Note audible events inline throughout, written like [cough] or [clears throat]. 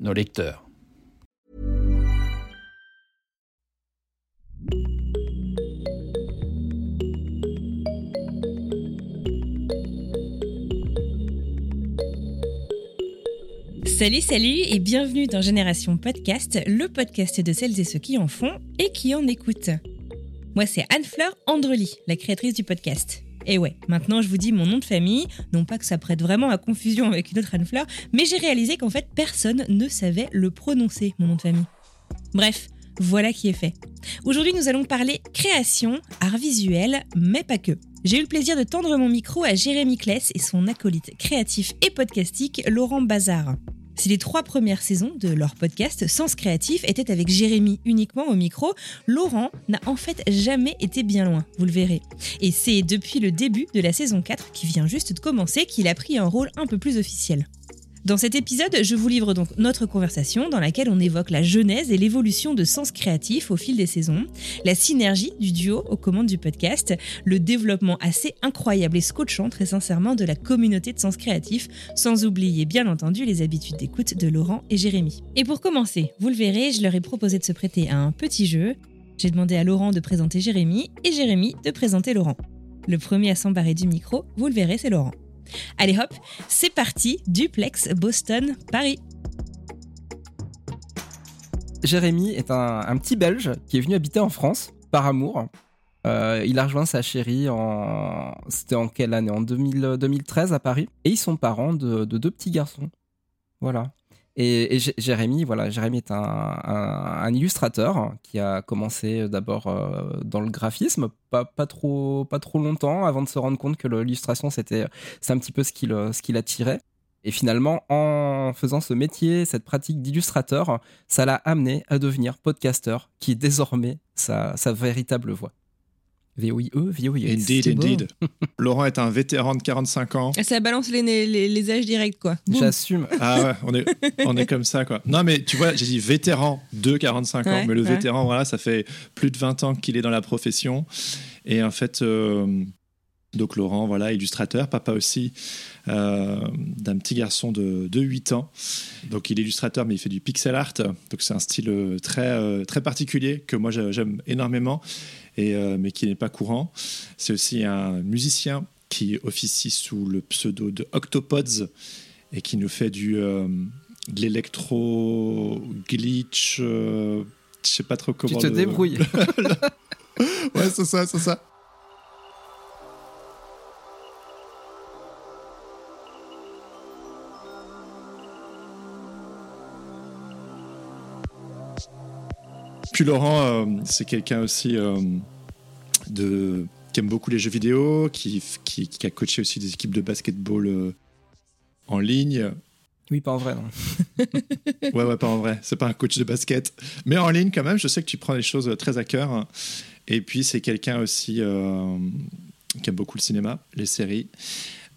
nos lecteurs. Salut, salut et bienvenue dans Génération Podcast, le podcast de celles et ceux qui en font et qui en écoutent. Moi, c'est Anne-Fleur Andrely, la créatrice du podcast. Et ouais, maintenant je vous dis mon nom de famille, non pas que ça prête vraiment à confusion avec une autre Anne-Fleur, mais j'ai réalisé qu'en fait personne ne savait le prononcer, mon nom de famille. Bref, voilà qui est fait. Aujourd'hui, nous allons parler création, art visuel, mais pas que. J'ai eu le plaisir de tendre mon micro à Jérémy Kless et son acolyte créatif et podcastique Laurent Bazar. Si les trois premières saisons de leur podcast Sens Créatif étaient avec Jérémy uniquement au micro, Laurent n'a en fait jamais été bien loin, vous le verrez. Et c'est depuis le début de la saison 4, qui vient juste de commencer, qu'il a pris un rôle un peu plus officiel. Dans cet épisode, je vous livre donc notre conversation dans laquelle on évoque la genèse et l'évolution de Sens Créatif au fil des saisons, la synergie du duo aux commandes du podcast, le développement assez incroyable et scotchant très sincèrement de la communauté de Sens Créatif, sans oublier bien entendu les habitudes d'écoute de Laurent et Jérémy. Et pour commencer, vous le verrez, je leur ai proposé de se prêter à un petit jeu. J'ai demandé à Laurent de présenter Jérémy et Jérémy de présenter Laurent. Le premier à s'embarrer du micro, vous le verrez, c'est Laurent. Allez hop, c'est parti, duplex Boston, Paris. Jérémy est un, petit Belge qui est venu habiter en France par amour. Euh, il a rejoint sa chérie en. C'était en quelle année? En 2013 à Paris. Et ils sont parents de deux petits garçons. Voilà. Et, Jérémy, voilà, Jérémy est un, illustrateur qui a commencé d'abord euh, dans le graphisme, pas, trop, pas trop longtemps, avant de se rendre compte que l'illustration, c'était c'est un petit peu ce qui l'attirait. Et finalement, en faisant ce métier, cette pratique d'illustrateur, ça l'a amené à devenir podcasteur, qui est désormais sa, sa véritable voix. VOIE, VOIE. Indeed, indeed. [laughs] Laurent est un vétéran de 45 ans. Ça balance les, les, les âges directs, quoi. J'assume. Ah ouais, on est, on est comme ça, quoi. Non, mais tu vois, j'ai dit vétéran de 45 ans, mais le vétéran, voilà, ça fait plus de 20 ans qu'il est dans la profession. Et en fait, euh, donc Laurent, voilà, illustrateur, papa aussi euh, d'un petit garçon de, de, 8 ans. Donc il est illustrateur, mais il fait du pixel art. Donc c'est un style euh, très, très particulier que moi j'aime énormément et, euh, mais qui n'est pas courant. C'est aussi un musicien qui officie sous le pseudo de Octopods et qui nous fait du, euh, de l'électro glitch. Euh, je sais pas trop comment. Tu te débrouilles. [laughs] ouais, c'est ça, c'est ça. Puis Laurent, euh, c'est quelqu'un aussi euh, de, qui aime beaucoup les jeux vidéo, qui, qui, a coaché aussi des équipes de basketball euh, en ligne. Oui, pas en vrai, non. [laughs] ouais, ouais, pas en vrai. C'est pas un coach de basket. Mais en ligne, quand même, je sais que tu prends les choses très à cœur. Et puis, c'est quelqu'un aussi qui aime beaucoup le cinéma, les séries.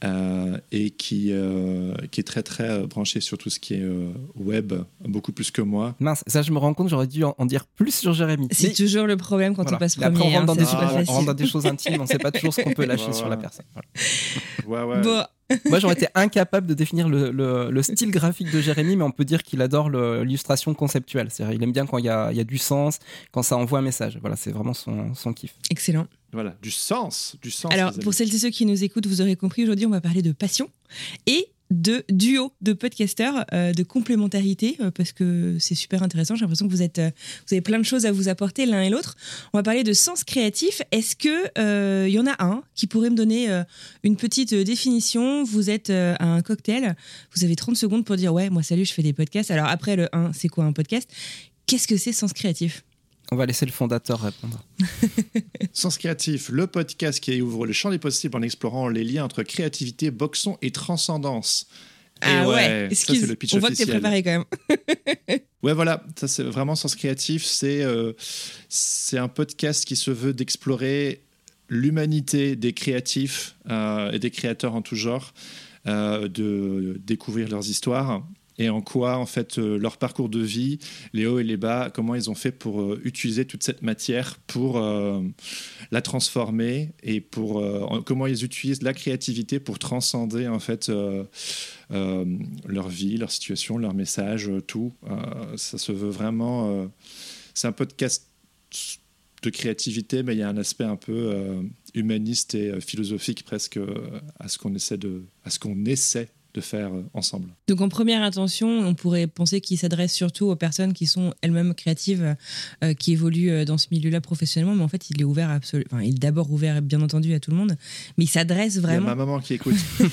Euh, et qui, euh, qui est très très euh, branché sur tout ce qui est web, beaucoup plus que moi. Mince, ça je me rends compte, j'aurais dû en, dire plus sur Jérémy. C'est toujours le problème quand on passe premier. Après, on rentre, dans, des, on rentre dans des choses intimes, on ne sait pas toujours ce qu'on peut lâcher [laughs] sur la personne. Ouais, ouais. Bon. Moi, j'aurais été incapable de définir le, le, style graphique de Jérémy, mais on peut dire qu'il adore l'illustration conceptuelle. Il aime bien quand il y a, y a, du sens, quand ça envoie un message. Voilà, c'est vraiment son, son kiff. Excellent. Voilà, du sens, du sens. Alors, pour celles et ceux qui nous écoutent, vous aurez compris, aujourd'hui, on va parler de passion et de duo de podcasteurs, euh, de complémentarité, euh, parce que c'est super intéressant. J'ai l'impression que vous, êtes, euh, vous avez plein de choses à vous apporter l'un et l'autre. On va parler de sens créatif. Est-ce qu'il y en a un qui pourrait me donner une petite définition? Vous êtes à un cocktail, vous avez 30 secondes pour dire Ouais, moi salut, je fais des podcasts. Alors après, le 1, c'est quoi un podcast? Qu'est-ce que c'est sens créatif? On va laisser le fondateur répondre. [laughs] Sens créatif, le podcast qui ouvre le champ des possibles en explorant les liens entre créativité, boxon et transcendance. Ah ouais, excuse, le pitch on voit que t'es préparé quand même. [laughs] ouais, voilà, ça c'est vraiment Sens Créatif. C'est euh, c'est un podcast qui se veut d'explorer l'humanité des créatifs euh, et des créateurs en tout genre, euh, de découvrir leurs histoires et en quoi, en fait, euh, leur parcours de vie, les hauts et les bas, comment ils ont fait pour euh, utiliser toute cette matière pour euh, la transformer et pour comment ils utilisent la créativité pour transcender, en fait, leur vie, leur situation, leur message, tout. ça se veut vraiment. c'est un podcast de créativité, mais il y a un aspect un peu humaniste et philosophique presque à ce qu'on essaie de, à ce qu'on essaie de faire euh, ensemble. Donc en première intention, on pourrait penser qu'il s'adresse surtout aux personnes qui sont elles-mêmes créatives, euh, qui évoluent euh, dans ce milieu-là professionnellement, mais en fait il est ouvert absolument, enfin il est d'abord ouvert bien entendu à tout le monde, mais il s'adresse vraiment. Il y a ma maman qui écoute. [laughs]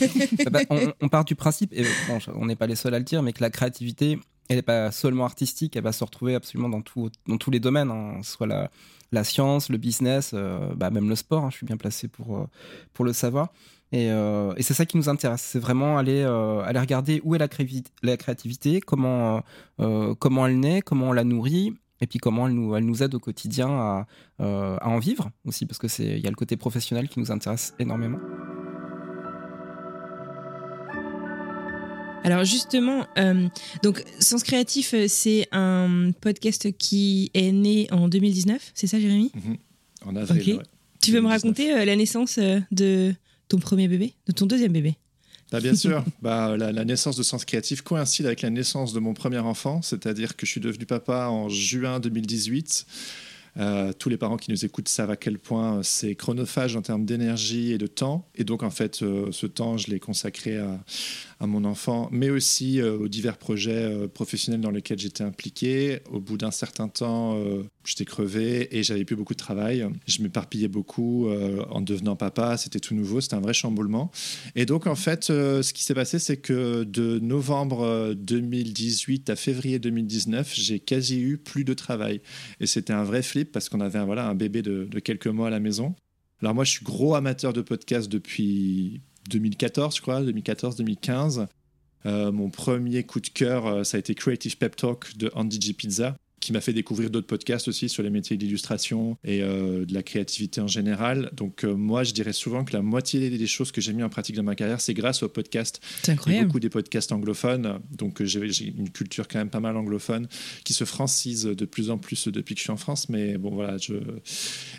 Ah bah, on, part du principe, et on n'est pas les seuls à le dire, mais que la créativité, elle n'est pas seulement artistique, elle va se retrouver absolument dans, tout, dans tous les domaines, hein, soit la, la science, le business, bah, même le sport. Hein, je suis bien placé pour, pour le savoir. Euh, et, c'est ça qui nous intéresse, c'est vraiment aller, euh, aller regarder où est la, la créativité, comment, euh, comment elle naît, comment on la nourrit, et puis comment elle nous, elle nous aide au quotidien à, à en vivre aussi, parce qu'il y a le côté professionnel qui nous intéresse énormément. Alors justement, donc Sens Créatif, c'est un podcast qui est né en 2019, c'est ça Jérémy? Mhm. En avril. Tu veux me raconter la naissance de, ton premier bébé, de ton deuxième bébé bah, bien sûr, [laughs] bah, la, naissance de Sens Créatif coïncide avec la naissance de mon premier enfant, c'est-à-dire que je suis devenu papa en juin 2018. Euh, tous les parents qui nous écoutent savent à quel point c'est chronophage en termes d'énergie et de temps. Et donc, en fait, euh, ce temps, je l'ai consacré à, mon enfant, mais aussi euh, aux divers projets professionnels dans lesquels j'étais impliqué. Au bout d'un certain temps, j'étais crevé et j'avais plus beaucoup de travail. Je m'éparpillais beaucoup en devenant papa. C'était tout nouveau. C'était un vrai chamboulement. Et donc, en fait, ce qui s'est passé, c'est que de novembre 2018 à février 2019, j'ai quasi eu plus de travail. Et c'était un vrai flip parce qu'on avait un bébé de, quelques mois à la maison. Alors moi, je suis gros amateur de podcast depuis 2014, je crois, 2014-2015. Euh, mon premier coup de cœur, euh, ça a été Creative Pep Talk de Andy G. Pizza qui m'a fait découvrir d'autres podcasts aussi sur les métiers d'illustration et euh, de la créativité en général. Donc euh, moi, je dirais souvent que la moitié des choses que j'ai mis en pratique dans ma carrière, c'est grâce aux podcasts. C'est incroyable. beaucoup des podcasts anglophones. Donc euh, j'ai une culture quand même pas mal anglophone qui se francise de plus en plus depuis que je suis en France. Mais bon, voilà. Je...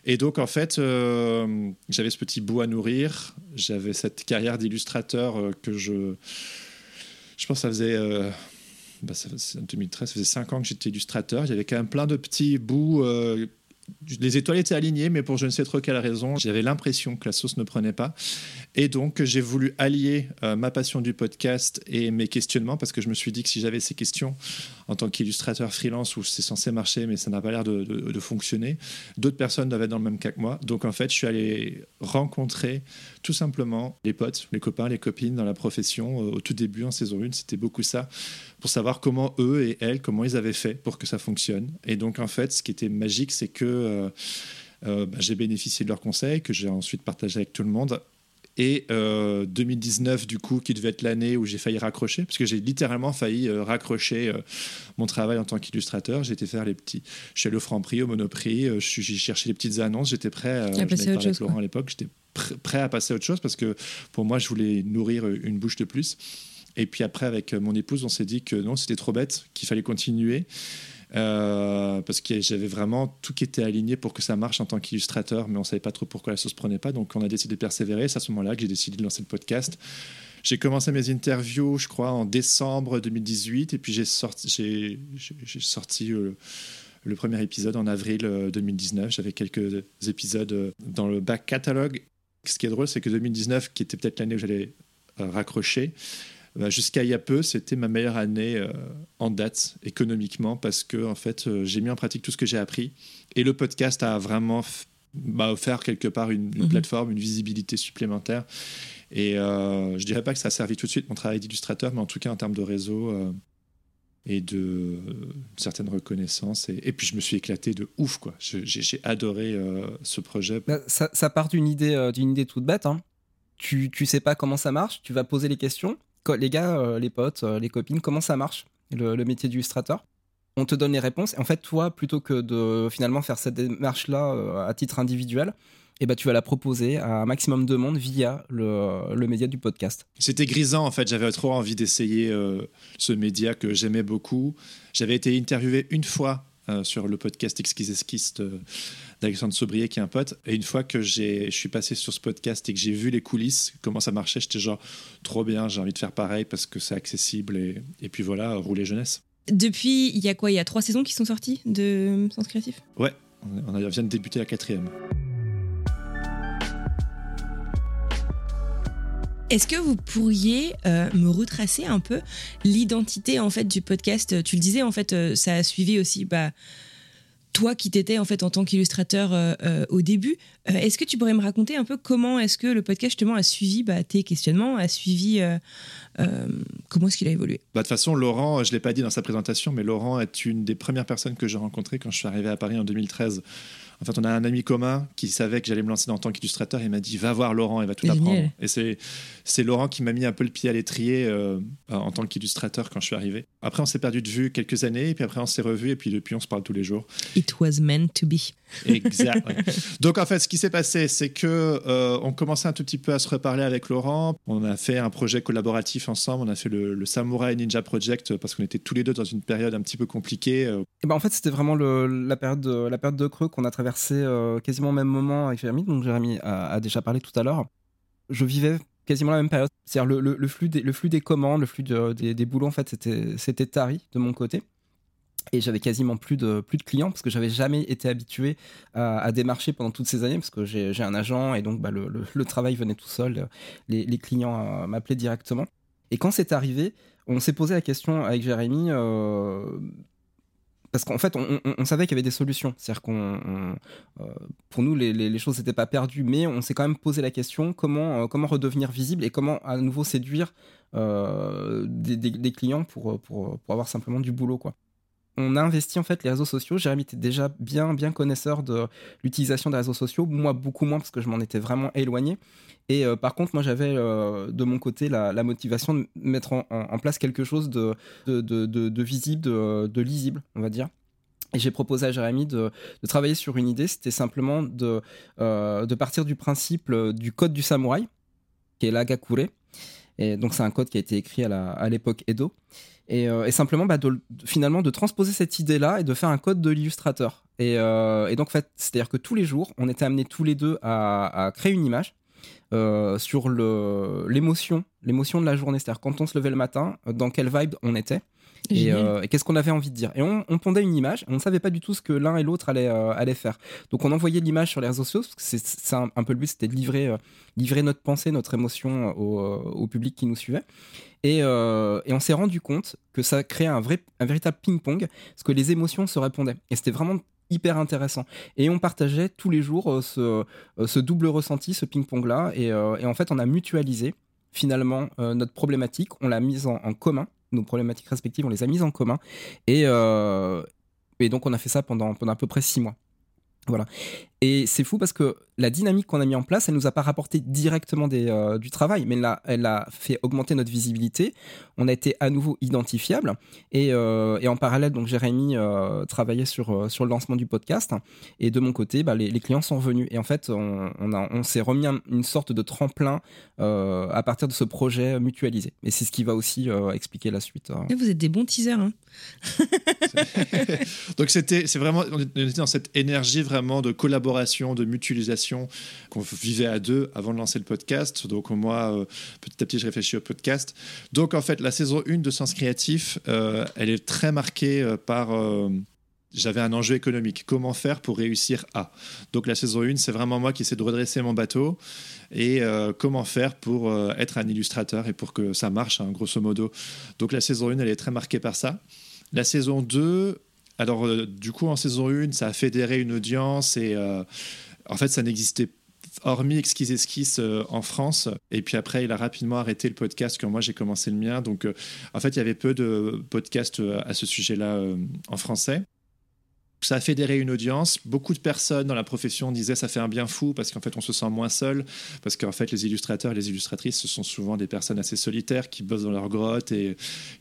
Et donc en fait, j'avais ce petit bout à nourrir. J'avais cette carrière d'illustrateur que je... Je pense que ça faisait bah, en 2013, ça faisait 5 ans que j'étais illustrateur. Il y avait quand même plein de petits bouts euh, les étoiles étaient alignées, mais pour je ne sais trop quelle raison, j'avais l'impression que la sauce ne prenait pas. Et donc, j'ai voulu allier euh, ma passion du podcast et mes questionnements, parce que je me suis dit que si j'avais ces questions en tant qu'illustrateur freelance, où c'est censé marcher, mais ça n'a pas l'air de, fonctionner, d'autres personnes doivent être dans le même cas que moi. Donc, en fait, je suis allé rencontrer tout simplement les potes, les copains, les copines dans la profession. Euh, au tout début, en saison 1, c'était beaucoup ça, pour savoir comment eux et elles, comment ils avaient fait pour que ça fonctionne. Et donc, en fait, ce qui était magique, c'est que euh, bah, j'ai bénéficié de leurs conseils que j'ai ensuite partagé avec tout le monde. Et 2019, euh, du coup, qui devait être l'année où j'ai failli raccrocher, parce que j'ai littéralement failli raccrocher mon travail en tant qu'illustrateur. J'étais faire les petits. Je suis allé au Franprix, au Monoprix, j'ai cherché les petites annonces. J'étais prêt. à passer à autre chose, Laurent à l'époque. J'étais prêt à passer à autre chose parce que pour moi, je voulais nourrir une bouche de plus. Et puis après, avec mon épouse, on s'est dit que non, c'était trop bête, qu'il fallait continuer. Euh, parce que j'avais vraiment tout qui était aligné pour que ça marche en tant qu'illustrateur, mais on savait pas trop pourquoi la sauce prenait pas. Donc on a décidé de persévérer. C'est à ce moment-là que j'ai décidé de lancer le podcast. J'ai commencé mes interviews, je crois, en décembre 2018, et puis j'ai sorti, j'ai, sorti euh, le premier épisode en avril 2019. Euh, J'avais quelques épisodes dans le back catalogue. Ce qui est drôle, c'est que 2019, qui était peut-être l'année où j'allais raccrocher, bah, jusqu'à il y a peu, c'était ma meilleure année euh, en date économiquement parce que en fait, euh, j'ai mis en pratique tout ce que j'ai appris et le podcast a vraiment m'a offert quelque part une, mhm. plateforme, une visibilité supplémentaire. Et euh, je dirais pas que ça a servi tout de suite mon travail d'illustrateur, mais en tout cas en termes de réseau euh, et de certaines reconnaissances. Et, puis je me suis éclaté de ouf, quoi. J'ai adoré ce projet. Bah, ça, part d'une idée, d'une idée toute bête. Hein. Tu, tu sais pas comment ça marche, tu vas poser les questions les gars, les potes, les copines, comment ça marche le, métier d'illustrateur? On te donne les réponses. En fait, toi, plutôt que de finalement faire cette démarche-là à titre individuel, eh ben, tu vas la proposer à un maximum de monde via le, média du podcast. C'était grisant en fait, j'avais trop envie d'essayer euh, ce média que j'aimais beaucoup. J'avais été interviewé une fois euh, sur le podcast Exquise Esquisse d'Alexandre Sobrier qui est un pote. Et une fois que je suis passé sur ce podcast et que j'ai vu les coulisses, comment ça marchait, j'étais genre trop bien, j'ai envie de faire pareil parce que c'est accessible et, et puis voilà, rouler jeunesse. Depuis, il y a quoi? Il y a trois saisons qui sont sorties de Sens Créatif? Ouais, on vient de débuter la quatrième. Est-ce que vous pourriez euh, me retracer un peu l'identité en fait du podcast? Tu le disais en fait, euh, ça a suivi aussi bah, toi qui t'étais en fait en tant qu'illustrateur euh, au début. est-ce que tu pourrais me raconter un peu comment est-ce que le podcast justement a suivi bah, tes questionnements, a suivi comment est-ce qu'il a évolué? Bah, De toute façon, Laurent, je l'ai pas dit dans sa présentation, mais Laurent est une des premières personnes que j'ai rencontrées quand je suis arrivé à Paris en 2013. En fait, on a un ami commun qui savait que j'allais me lancer en tant qu'illustrateur. Il m'a dit Va voir Laurent, il va tout apprendre. Et c'est Laurent qui m'a mis un peu le pied à l'étrier euh, en tant qu'illustrateur quand je suis arrivé. Après, on s'est perdu de vue quelques années, et puis après, on s'est revu, et puis depuis, on se parle tous les jours. It was meant to be. Exact. [laughs] Donc, en fait, ce qui s'est passé, c'est que euh, on commençait un tout petit peu à se reparler avec Laurent. On a fait un projet collaboratif ensemble. On a fait le, Samurai Ninja Project parce qu'on était tous les deux dans une période un petit peu compliquée. Euh. Et ben, en fait, c'était vraiment la, période de, la période de creux qu'on a traversé euh, quasiment au même moment avec Jérémy, donc Jérémy a, déjà parlé tout à l'heure. Je vivais quasiment la même période. C'est-à-dire le, flux des, le flux des commandes, le flux des, des, boulots, en fait, c'était tari de mon côté. Et j'avais quasiment plus de, plus de clients parce que j'avais jamais été habitué à, démarcher pendant toutes ces années parce que j'ai, un agent et donc bah, le, le, travail venait tout seul. Les, les clients euh, m'appelaient directement. Et quand c'est arrivé, on s'est posé la question avec Jérémy euh, parce qu'en fait, on, savait qu'il y avait des solutions. C'est-à-dire qu'on, euh, pour nous, les, choses n'étaient pas perdues, mais on s'est quand même posé la question comment, comment redevenir visible et comment à nouveau séduire euh, des, clients pour, pour, pour, avoir simplement du boulot, quoi on a investi en fait les réseaux sociaux. Jérémy était déjà bien bien connaisseur de l'utilisation des réseaux sociaux, moi beaucoup moins parce que je m'en étais vraiment éloigné. Et euh, par contre, moi j'avais euh, de mon côté la, motivation de mettre en, place quelque chose de, visible, de, lisible, on va dire. Et j'ai proposé à Jérémy de, travailler sur une idée, c'était simplement de, euh, partir du principe du code du samouraï, qui est l'agakure. Et donc c'est un code qui a été écrit à l'époque Edo. Euh, et, simplement bah, de, finalement de transposer cette idée-là et de faire un code de l'illustrateur. Et, euh, donc, fait, c'est-à-dire que tous les jours, on était amenés tous les deux à, à créer une image euh, sur l'émotion, l'émotion de la journée. C'est-à-dire quand on se levait le matin, dans quelle vibe on était. Euh, et, qu'est-ce qu'on avait envie de dire? Et on, pondait une image, on ne savait pas du tout ce que l'un et l'autre allaient, euh, faire. Donc on envoyait l'image sur les réseaux sociaux, parce que c'est un, peu le but, c'était de livrer, euh, livrer notre pensée, notre émotion au, public qui nous suivait. Et, on s'est rendu compte que ça créait un, vrai, un véritable ping-pong, parce que les émotions se répondaient. Et c'était vraiment hyper intéressant. Et on partageait tous les jours ce, ce double ressenti, ce ping-pong-là. Et, en fait, on a mutualisé finalement notre problématique, on l'a mise en commun nos problématiques respectives, on les a mises en commun. Et, euh, et donc, on a fait ça pendant, pendant à peu près six mois. Voilà. Et c'est fou parce que la dynamique qu'on a mis en place, elle nous a pas rapporté directement des, euh, du travail, mais elle a, elle a, fait augmenter notre visibilité. On a été à nouveau identifiable. Et, euh, et en parallèle, donc Jérémy euh, travaillait sur, sur le lancement du podcast. Et de mon côté, bah, les, les, clients sont venus. Et en fait, on, on, a, on s'est remis une sorte de tremplin à partir de ce projet mutualisé. Et c'est ce qui va aussi expliquer la suite. Hein. Vous êtes des bons teasers. Hein [laughs] [laughs] donc c'était, c'est vraiment, on était dans cette énergie vraiment de collaboration, de mutualisation qu'on vivait à deux avant de lancer le podcast. Donc moi, euh, petit à petit, je réfléchis au podcast. Donc en fait, la saison 1 de Sens Créatif, euh, elle est très marquée euh, par j'avais un enjeu économique. Comment faire pour réussir à? Donc la saison 1, c'est vraiment moi qui essaie de redresser mon bateau et comment faire pour être un illustrateur et pour que ça marche, hein, grosso modo. Donc la saison 1, elle est très marquée par ça. La saison 2, alors, euh, du coup, en saison 1, ça a fédéré une audience et euh, en fait, ça n'existait hormis Exquise Esquisse euh, en France. Et puis après, il a rapidement arrêté le podcast quand moi j'ai commencé le mien. Donc, en fait, il y avait peu de podcasts à ce sujet-là en français. Ça a fédéré une audience. Beaucoup de personnes dans la profession disaient ça fait un bien fou parce qu'en fait on se sent moins seul parce qu'en fait les illustrateurs et les illustratrices ce sont souvent des personnes assez solitaires qui bossent dans leur grotte et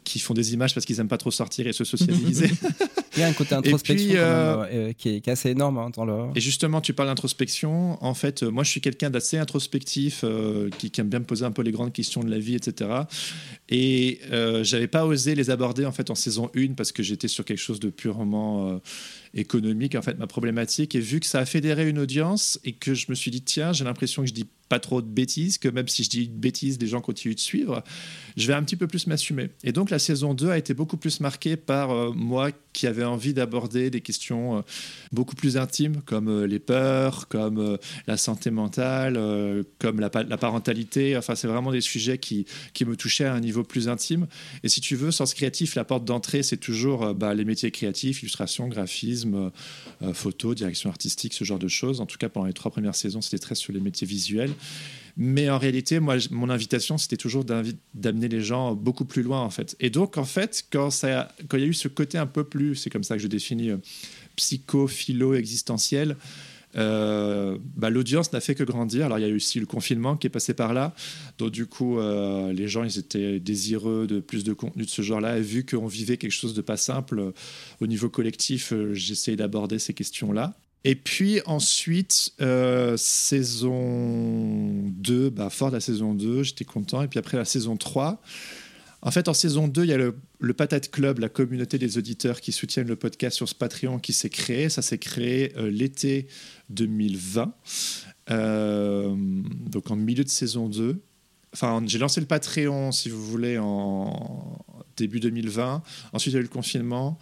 qui font des images parce qu'ils aiment pas trop sortir et se socialiser. [laughs] [laughs] Il y a un côté introspection euh, euh, qui, est, assez énorme hein, dans le. Et justement tu parles d'introspection. En fait euh, moi je suis quelqu'un d'assez introspectif qui, aime bien me poser un peu les grandes questions de la vie etc. Et j'avais pas osé les aborder en fait en saison 1 parce que j'étais sur quelque chose de purement économique, en fait, ma problématique. Et vu que ça a fédéré une audience et que je me suis dit, tiens, j'ai l'impression que je dis pas trop de bêtises, que même si je dis une bêtise, les gens continuent de suivre, je vais un petit peu plus m'assumer. Et donc la saison 2 a été beaucoup plus marquée par euh, moi qui avais envie d'aborder des questions euh, beaucoup plus intimes, comme euh, les peurs, comme la santé mentale, comme la, la, parentalité. Enfin, c'est vraiment des sujets qui, qui me touchaient à un niveau plus intime. Et si tu veux, Sens Créatif, la porte d'entrée, c'est toujours bah, les métiers créatifs, illustration, graphisme, photo, direction artistique, ce genre de choses. En tout cas, pendant les trois premières saisons, c'était très sur les métiers visuels. Mais en réalité, moi, mon invitation, c'était toujours d'amener les gens beaucoup plus loin, en fait. Et donc, en fait, quand, il y a eu ce côté un peu plus, c'est comme ça que je définis, euh, psycho, philo, existentiel, euh, bah, l'audience n'a fait que grandir. Alors il y a eu aussi le confinement qui est passé par là. Donc du coup, euh, les gens ils étaient désireux de plus de contenu de ce genre-là. Et vu qu'on vivait quelque chose de pas simple au niveau collectif, j'essayais d'aborder ces questions-là. Et puis ensuite, euh, saison 2, bah, fort de la saison 2, j'étais content. Et puis après la saison 3, en fait, en saison 2, il y a le, Patate Club, la communauté des auditeurs qui soutiennent le podcast sur ce Patreon qui s'est créé. Ça s'est créé euh, l'été 2020, euh, donc en milieu de saison 2. Enfin, j'ai lancé le Patreon, si vous voulez, en début 2020. Ensuite, il y a eu le confinement.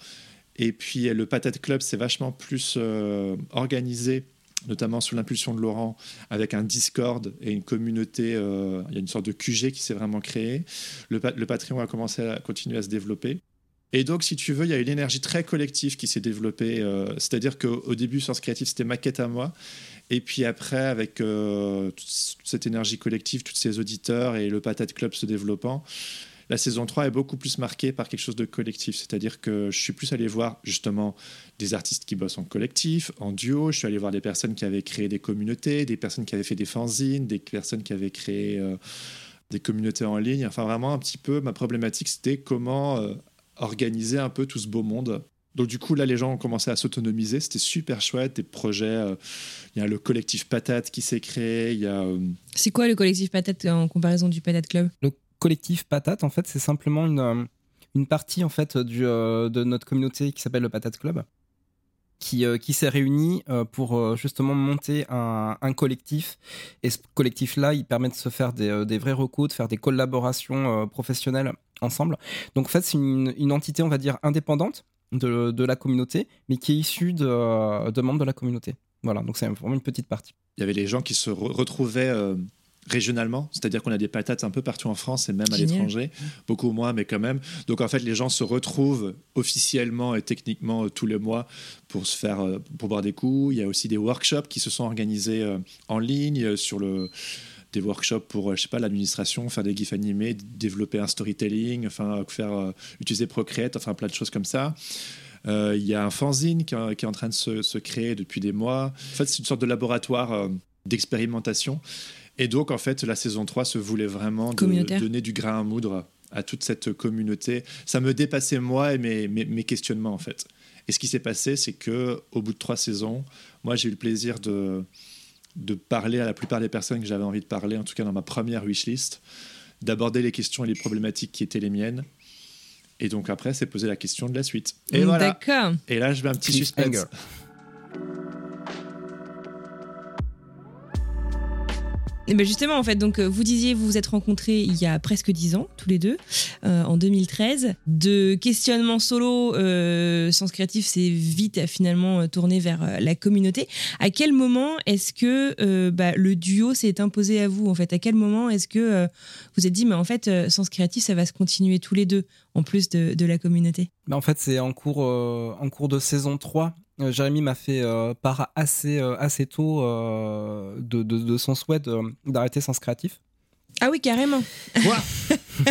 Et puis le Patate Club, c'est vachement plus euh, organisé notamment sous l'impulsion de Laurent, avec un Discord et une communauté. Euh, il y a une sorte de QG qui s'est vraiment créé. Le, le, Patreon a commencé à continuer à se développer. Et donc, si tu veux, il y a une énergie très collective qui s'est développée. Euh, c'est-à-dire qu'au début, Sens Créatif, c'était maquette à moi. Et puis après, avec toute cette énergie collective, tous ces auditeurs et le Patate Club se développant, la saison 3 est beaucoup plus marquée par quelque chose de collectif. C'est-à-dire que je suis plus allé voir justement des artistes qui bossent en collectif, en duo. Je suis allé voir des personnes qui avaient créé des communautés, des personnes qui avaient fait des fanzines, des personnes qui avaient créé euh, des communautés en ligne. Enfin, vraiment, un petit peu, ma problématique, c'était comment euh, organiser un peu tout ce beau monde. Donc du coup, là, les gens ont commencé à s'autonomiser. C'était super chouette. Des projets. Euh, il y a le collectif Patate qui s'est créé. Il y a. C'est quoi le collectif Patate en comparaison du Patate Club? Collectif Patate, en fait, c'est simplement une, euh, une partie en fait euh, de notre communauté qui s'appelle le Patate Club, qui, euh, qui s'est réunie pour justement monter un, un, collectif. Et ce collectif-là, il permet de se faire des, des vrais recours, de faire des collaborations professionnelles ensemble. Donc en fait, c'est une, une, entité, on va dire, indépendante de, de la communauté, mais qui est issue de, de membres de la communauté. Voilà, donc c'est vraiment une petite partie. Il y avait des gens qui se retrouvaient régionalement, c'est-à-dire qu'on a des patates un peu partout en France et même à l'étranger, beaucoup moins, mais quand même. Donc en fait, les gens se retrouvent officiellement et techniquement euh, tous les mois pour se faire, euh, pour boire des coups. Il y a aussi des workshops qui se sont organisés euh, en ligne sur le des workshops pour, je sais pas, l'administration, faire des gifs animés, développer un storytelling, enfin, faire utiliser Procreate, enfin, plein de choses comme ça. Il y a un fanzine qui, est en train de se, se, créer depuis des mois. En fait, c'est une sorte de laboratoire d'expérimentation et donc, en fait, la saison 3 se voulait vraiment de donner du grain à moudre à toute cette communauté. Ça me dépassait moi et mes, mes, questionnements, en fait. Et ce qui s'est passé, c'est que au bout de trois saisons, moi, j'ai eu le plaisir de, de parler à la plupart des personnes que j'avais envie de parler, en tout cas dans ma première wishlist, d'aborder les questions et les problématiques qui étaient les miennes. Et donc après, c'est poser la question de la suite. Et voilà. Et là, je vais un petit suspense. Et ben justement, en fait, donc euh, vous disiez, vous vous êtes rencontrés il y a presque dix ans, tous les deux, euh, en 2013. De questionnement solo, euh, Sens Créatif s'est vite finalement euh, tourné vers la communauté. À quel moment est-ce que bah, le duo s'est imposé à vous En fait, à quel moment est-ce que vous êtes dit, mais en fait, Sens Créatif, ça va se continuer tous les deux, en plus de, de la communauté? Bah, En fait, c'est en cours, en cours de saison 3 euh, Jérémy m'a fait euh, part assez, euh, assez tôt de, de, son souhait d'arrêter Sens Créatif. Ah oui, carrément. Quoi?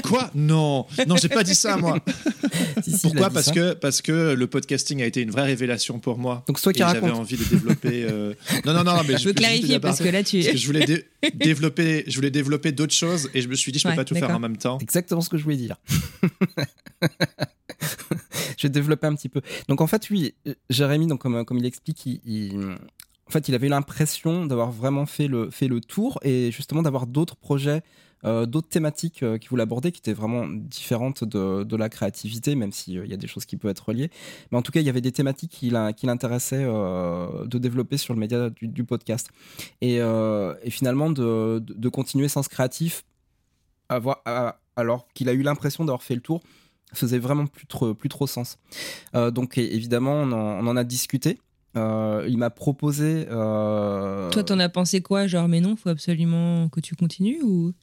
Quoi? Non, non, j'ai pas dit ça moi. [laughs] Pourquoi? Parce que parce que le podcasting a été une vraie révélation pour moi. Donc toi qui J'avais envie de développer. Euh, non, non, non, mais je veux clarifier parce que là tu. je voulais développer, je voulais développer d'autres choses et je me suis dit je peux pas tout faire en même temps. Exactement ce que je voulais dire. [laughs] je vais développer un petit peu. Donc en fait, oui, Jérémy, donc comme comme il explique, il en fait, il avait l'impression d'avoir vraiment fait le, tour et justement d'avoir d'autres projets, euh, d'autres thématiques euh, qu'il voulait aborder qui étaient vraiment différentes de, la créativité, même s'il euh, y a des choses qui peuvent être reliées. Mais en tout cas, il y avait des thématiques qui, qui l'intéressaient de développer sur le média du, podcast. Et, finalement, de, continuer sans ce créatif, alors qu'il a eu l'impression d'avoir fait le tour, faisait vraiment plus trop, plus trop sens. donc évidemment, on en, on en a discuté. Euh, il m'a proposé. Euh... Toi, t'en as pensé quoi? Genre, mais non, faut absolument que tu continues ou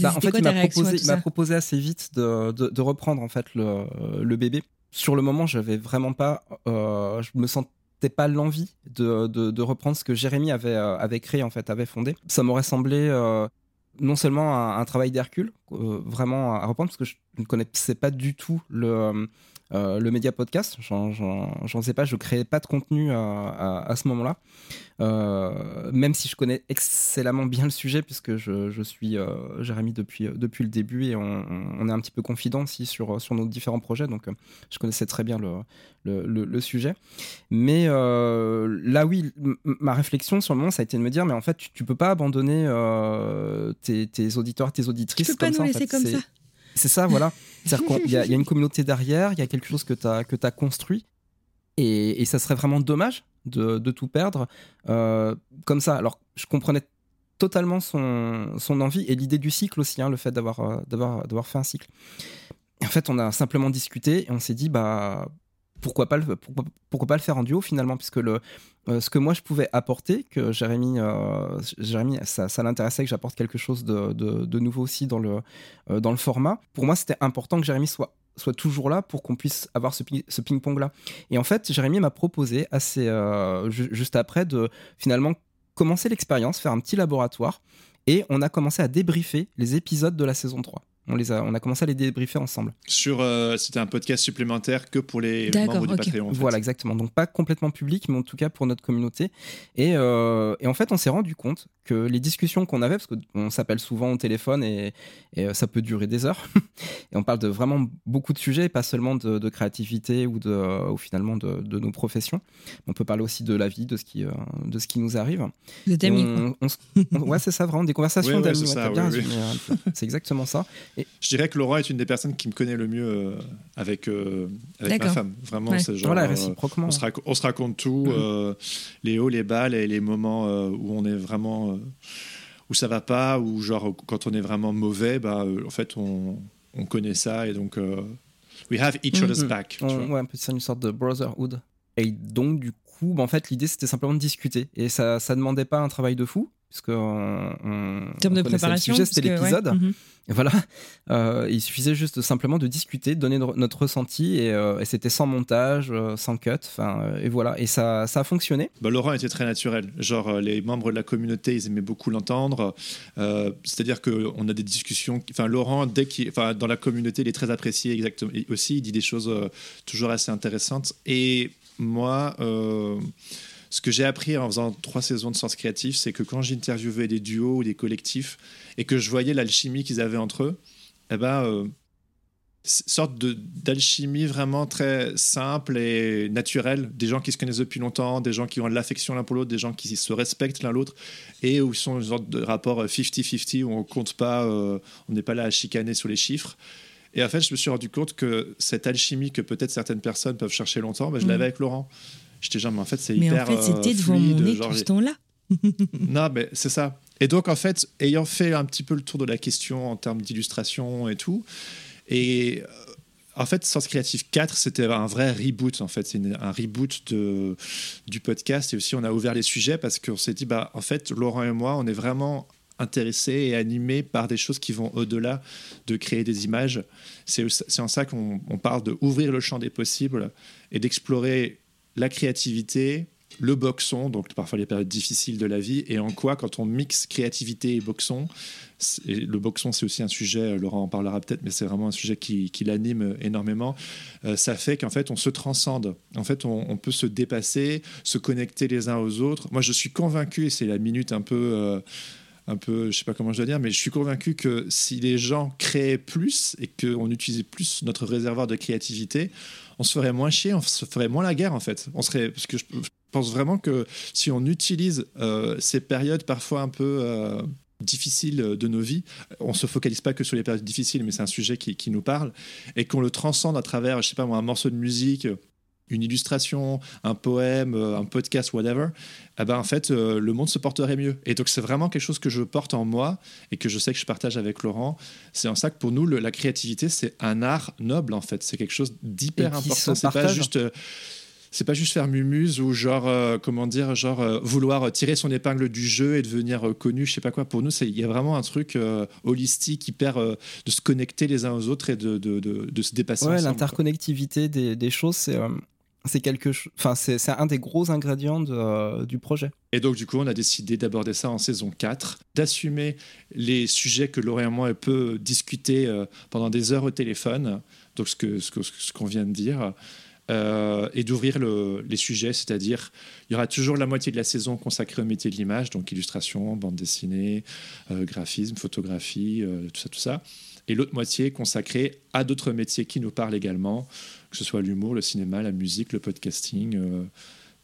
bah, en fait, il m'a proposé, assez vite de, de, reprendre en fait le, le bébé. Sur le moment, j'avais vraiment pas, euh, je me sentais pas l'envie de, de, reprendre ce que Jérémy avait, euh, avait créé en fait, avait fondé. Ça m'aurait semblé euh, non seulement un, travail d'Hercule, vraiment à reprendre parce que je ne connaissais pas du tout le euh, le média podcast, j'en sais pas, je créais pas de contenu euh, à, ce moment-là. Euh, même si je connais excellemment bien le sujet, puisque je, suis Jérémy depuis, depuis le début et on, est un petit peu confident aussi sur, sur nos différents projets, donc je connaissais très bien le, le, sujet. Mais là, oui, ma réflexion sur le moment, ça a été de me dire, mais en fait, tu, peux pas abandonner tes, auditeurs, tes auditrices. Tu peux pas nous laisser comme ça. C'est ça, voilà. Il y, a une communauté derrière, il y a quelque chose que tu as, construit. Et, ça serait vraiment dommage de, tout perdre euh, comme ça. Alors, je comprenais totalement son, son envie et l'idée du cycle aussi, hein, le fait d'avoir, euh, fait un cycle. en fait, on a simplement discuté et on s'est dit, bah, pourquoi pas le, faire en duo finalement puisque le, euh, ce que moi je pouvais apporter que Jérémy, euh, ça, l'intéressait que j'apporte quelque chose de, nouveau aussi dans le, euh, dans le format. Pour moi c'était important que Jérémy soit toujours là pour qu'on puisse avoir ce, ce ping-pong là et en fait Jérémy m'a proposé assez juste après de finalement commencer l'expérience faire un petit laboratoire et on a commencé à débriefer les épisodes de la saison 3 on, les a, on a commencé à les débriefer ensemble. Sur, euh, c'était un podcast supplémentaire que pour les membres du Patreon. Voilà, exactement. Donc pas complètement public, mais en tout cas pour notre communauté. Et, euh, et en fait, on s'est rendu compte que les discussions qu'on avait, parce qu'on s'appelle souvent au téléphone et, et, euh, ça peut durer des heures, [laughs] et on parle de vraiment beaucoup de sujets, pas seulement de, créativité ou, de, ou finalement de, de, nos professions. On peut parler aussi de la vie, de ce qui, de ce qui nous arrive. Des amis. ouais, c'est ça, vraiment, des conversations [laughs] d'amis. c'est exactement ça. Je dirais que Laurent est une des personnes qui me connaît le mieux euh, avec, euh, avec ma femme. Vraiment, c'est genre. Voilà, euh, réciproquement. on, se on, se raconte tout, mm-hmm. les hauts, les bas, et les moments où on est vraiment. où ça va pas, ou genre quand on est vraiment mauvais, bah, en fait, on, on connaît ça, et donc. we have each other's mm-hmm. back. ouais, un peu c'est une sorte de brotherhood. Et donc, du coup, bah, en fait, l'idée, c'était simplement de discuter. Et ça ne demandait pas un travail de fou, puisque on, en termes de préparation, c'était l'épisode. Mhm. Voilà, euh, il suffisait juste simplement de discuter, de donner notre ressenti, et, euh, c'était sans montage, euh, sans cut, enfin, et voilà, et ça, ça a fonctionné. Bah, Laurent était très naturel, genre les membres de la communauté, ils aimaient beaucoup l'entendre, c'est-à-dire qu'on a des discussions, enfin Laurent, dès qu'il, enfin dans la communauté, il est très apprécié exactement, et aussi il dit des choses toujours assez intéressantes, et moi ce que j'ai appris en faisant trois saisons de Sens Créatif, c'est que quand j'interviewais des duos ou des collectifs et que je voyais l'alchimie qu'ils avaient entre eux, eh ben, euh, sorte d'alchimie vraiment très simple et naturelle. Des gens qui se connaissent depuis longtemps, des gens qui ont de l'affection l'un pour l'autre, des gens qui se respectent l'un l'autre et où ils sont une sorte de rapport 50-50 où on compte pas, euh, on n'est pas là à chicaner sur les chiffres. Et en fait, je me suis rendu compte que cette alchimie que peut-être certaines personnes peuvent chercher longtemps, ben, je l'avais mmh. avec Laurent. J'étais genre, mais en fait, c'est hyper. Mais en fait, c'était euh, devant mon nez tout ce temps-là. non, mais c'est ça. Et donc, en fait, ayant fait un petit peu le tour de la question en termes d'illustration et tout, et euh, en fait, Sens Créatif 4, c'était un vrai reboot. En fait, c'est un reboot de, du podcast. Et aussi, on a ouvert les sujets parce qu'on s'est dit, bah, en fait, Laurent et moi, on est vraiment intéressés et animés par des choses qui vont au-delà de créer des images. C'est en ça qu'on parle de ouvrir le champ des possibles et d'explorer la créativité le boxon, donc parfois les périodes difficiles de la vie, et en quoi, quand on mixe créativité et boxon, et le boxon c'est aussi un sujet, Laurent en parlera peut-être, mais c'est vraiment un sujet qui, l'anime énormément, euh, ça fait qu'en fait on se transcende, en fait on, peut se dépasser, se connecter les uns aux autres. Moi je suis convaincu, et c'est la minute un peu... Euh, un peu, je sais pas comment je dois dire, mais je suis convaincu que si les gens créaient plus et qu'on utilisait plus notre réservoir de créativité, on se ferait moins chier, on se ferait moins la guerre en fait. On serait, parce que je pense vraiment que si on utilise euh, ces périodes parfois un peu euh, difficiles de nos vies, on se focalise pas que sur les périodes difficiles, mais c'est un sujet qui, nous parle, et qu'on le transcende à travers, je sais pas moi, un morceau de musique, une illustration, un poème, euh, un podcast, whatever, eh ben en fait, euh, le monde se porterait mieux. Et donc, c'est vraiment quelque chose que je porte en moi et que je sais que je partage avec Laurent. C'est en ça que pour nous, la créativité, c'est un art noble, en fait. C'est quelque chose d'hyper important. C'est pas juste. Euh, c'est pas juste faire mumuse ou genre comment dire genre vouloir tirer son épingle du jeu et devenir connu je sais pas quoi pour nous il y a vraiment un truc holistique hyper de se connecter les uns aux autres et de, de, de, se dépasser ouais l'interconnectivité des, des, choses c'est c'est quelque enfin c'est un des gros ingrédients euh, du projet. Et donc du coup, on a décidé d'aborder ça en saison 4, d'assumer les sujets que Laurent et moi peut discuter euh, pendant des heures au téléphone, donc ce que ce qu'on vient de dire. Euh, et d'ouvrir les sujets, c'est-à-dire il y aura toujours la moitié de la saison consacrée au métier de l'image, donc illustration, bande dessinée, graphisme, photographie, tout ça, tout ça, et l'autre moitié consacrée à d'autres métiers qui nous parlent également, que ce soit l'humour, le cinéma, la musique, le podcasting, euh,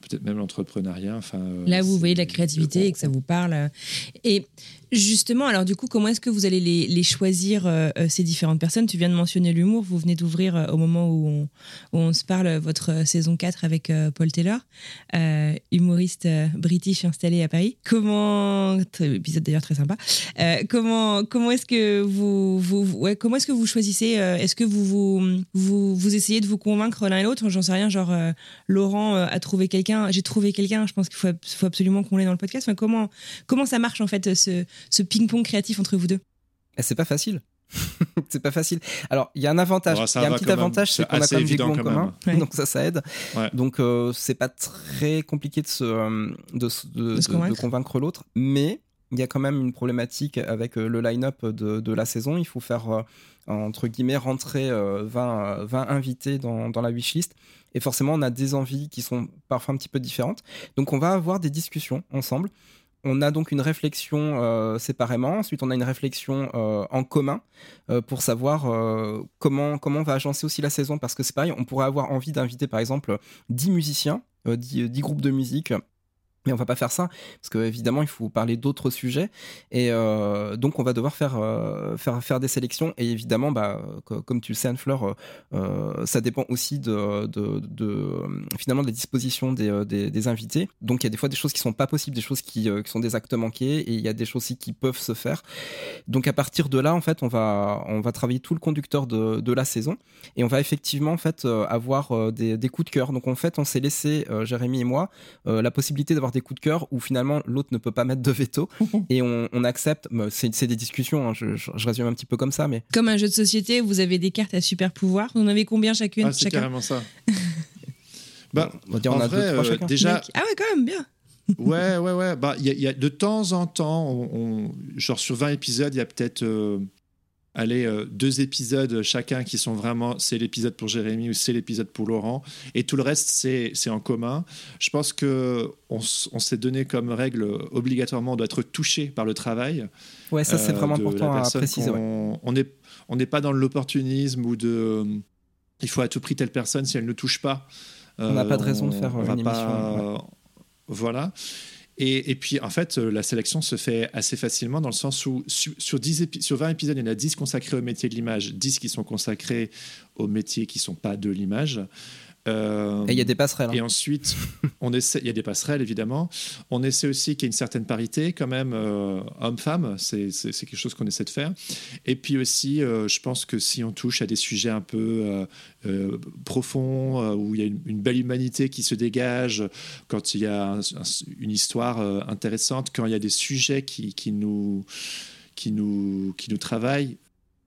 peut-être même l'entrepreneuriat. Enfin, euh, Là, vous voyez la créativité et que ça vous parle. Et Justement, alors du coup, comment est-ce que vous allez les, choisir, euh, euh, ces différentes personnes? Tu viens de mentionner l'humour, vous venez d'ouvrir euh, au moment où on, se parle votre saison 4 avec Paul Taylor, humoriste british installé à Paris. Comment, épisode d'ailleurs très sympa, comment, comment est-ce que vous, vous ouais, comment est-ce que vous choisissez Est-ce que vous, vous, vous, vous, essayez de vous convaincre l'un et l'autre? J'en sais rien, genre Laurent a trouvé quelqu'un, j'ai trouvé quelqu'un, je pense qu'il faut, faut, absolument qu'on l'ait dans le podcast. Enfin, comment, comment ça marche en fait ce ce ping-pong créatif entre vous deux eh, C'est pas facile. [laughs] c'est pas facile. Alors, il y a un avantage. il y a un petit avantage, c'est qu'on a quand même des goûts en commun. Donc, ça, ça aide. Donc, euh, c'est pas très compliqué de, se, euh, de, convaincre, l'autre. Mais il y a quand même une problématique avec euh, le line-up de, la saison. Il faut faire, entre guillemets, rentrer 20, 20 invités dans, dans la wishlist. Et forcément, on a des envies qui sont parfois un petit peu différentes. Donc, on va avoir des discussions ensemble on a donc une réflexion euh, séparément, ensuite on a une réflexion euh, en commun euh, pour savoir comment, comment on va agencer aussi la saison, parce que c'est pareil, on pourrait avoir envie d'inviter par exemple 10 musiciens, 10, 10, groupes de musique mais on va pas faire ça parce que évidemment il faut parler d'autres sujets. Et euh, donc on va devoir faire, euh, faire faire des sélections. Et évidemment bah comme tu le sais Anne-Fleur euh, ça dépend aussi de, de, de, finalement des dispositions des, des, invités. Donc il y a des fois des choses qui sont pas possibles des choses qui, qui, sont des actes manqués. Et il y a des choses aussi qui peuvent se faire. Donc à partir de là en fait on va on va travailler tout le conducteur de, de la saison. Et on va effectivement en fait avoir des, des coups de cœur. Donc en fait on s'est laissé Jérémy et moi la possibilité d'avoir des coups de cœur où finalement l'autre ne peut pas mettre de veto [laughs] et on, accepte. C'est des discussions, hein, je, résume un petit peu comme ça, mais comme un jeu de société, vous avez des cartes à super pouvoir. Vous en avez combien chacune ah, C'est carrément ça. [laughs] bah, on, va dire, on a deux, trois euh, déjà. Ah ouais, quand même bien. [laughs] ouais, ouais, ouais. Bah, il y, a de temps en temps, on, genre sur 20 épisodes, il y a peut-être euh, allez, euh, deux épisodes chacun qui sont vraiment, c'est l'épisode pour Jérémy ou c'est l'épisode pour Laurent, et tout le reste, c'est en commun. Je pense qu'on on, s'est donné comme règle, obligatoirement, d'être touché par le travail. Ouais, ça c'est vraiment euh, important à préciser. On n'est on pas dans l'opportunisme ou de... il faut à tout prix telle personne si elle ne touche pas. on n'a pas de raison de faire une émission. Voilà. Et, puis, en fait, euh, la sélection se fait assez facilement dans le sens où sur, 10 sur 20 épisodes, il y en a 10 consacrés au métier de l'image, 10 qui sont consacrés aux métiers qui ne sont pas de l'image. Euh, et il y a des passerelles. Hein. Et ensuite, [laughs] on essaie, il y a des passerelles évidemment. On essaie aussi qu'il y ait une certaine parité quand même, euh, homme-femme, c'est quelque chose qu'on essaie de faire. Et puis aussi, euh, je pense que si on touche à des sujets un peu profonds, où il y a une, belle humanité qui se dégage, quand il y a une histoire intéressante, quand il y a des sujets qui, qui nous, qui, nous, qui nous travaillent,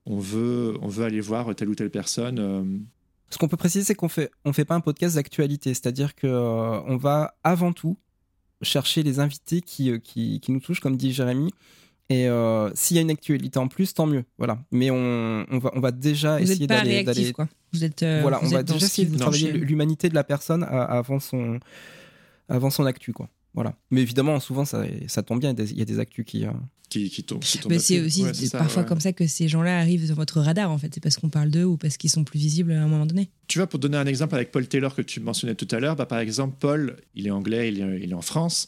on veut, on veut aller voir telle ou telle personne Ce qu'on peut préciser, c'est qu'on fait, on fait pas un podcast d'actualité, c'est-à-dire que on va avant tout chercher les invités qui, qui, qui, nous touchent, comme dit Jérémy. Et s'il y a une actualité en plus, tant mieux. Voilà. Mais on, on va, on va déjà vous essayer d'aller. Vous êtes. voilà, on va déjà essayer de travailler l'humanité de la personne avant son, avant son actu, quoi. Voilà. Mais évidemment, souvent, ça, ça tombe bien. Il y a des actus qui. Qui, qui, tombent. Mais c'est aussi parfois comme ça que ces gens-là arrivent sur votre radar, en fait. C'est parce qu'on parle d'eux ou parce qu'ils sont plus visibles à un moment donné. Tu vois, pour donner un exemple avec Paul Taylor que tu mentionnais tout à l'heure, bah, par exemple, Paul, il est anglais, il est, il est en France.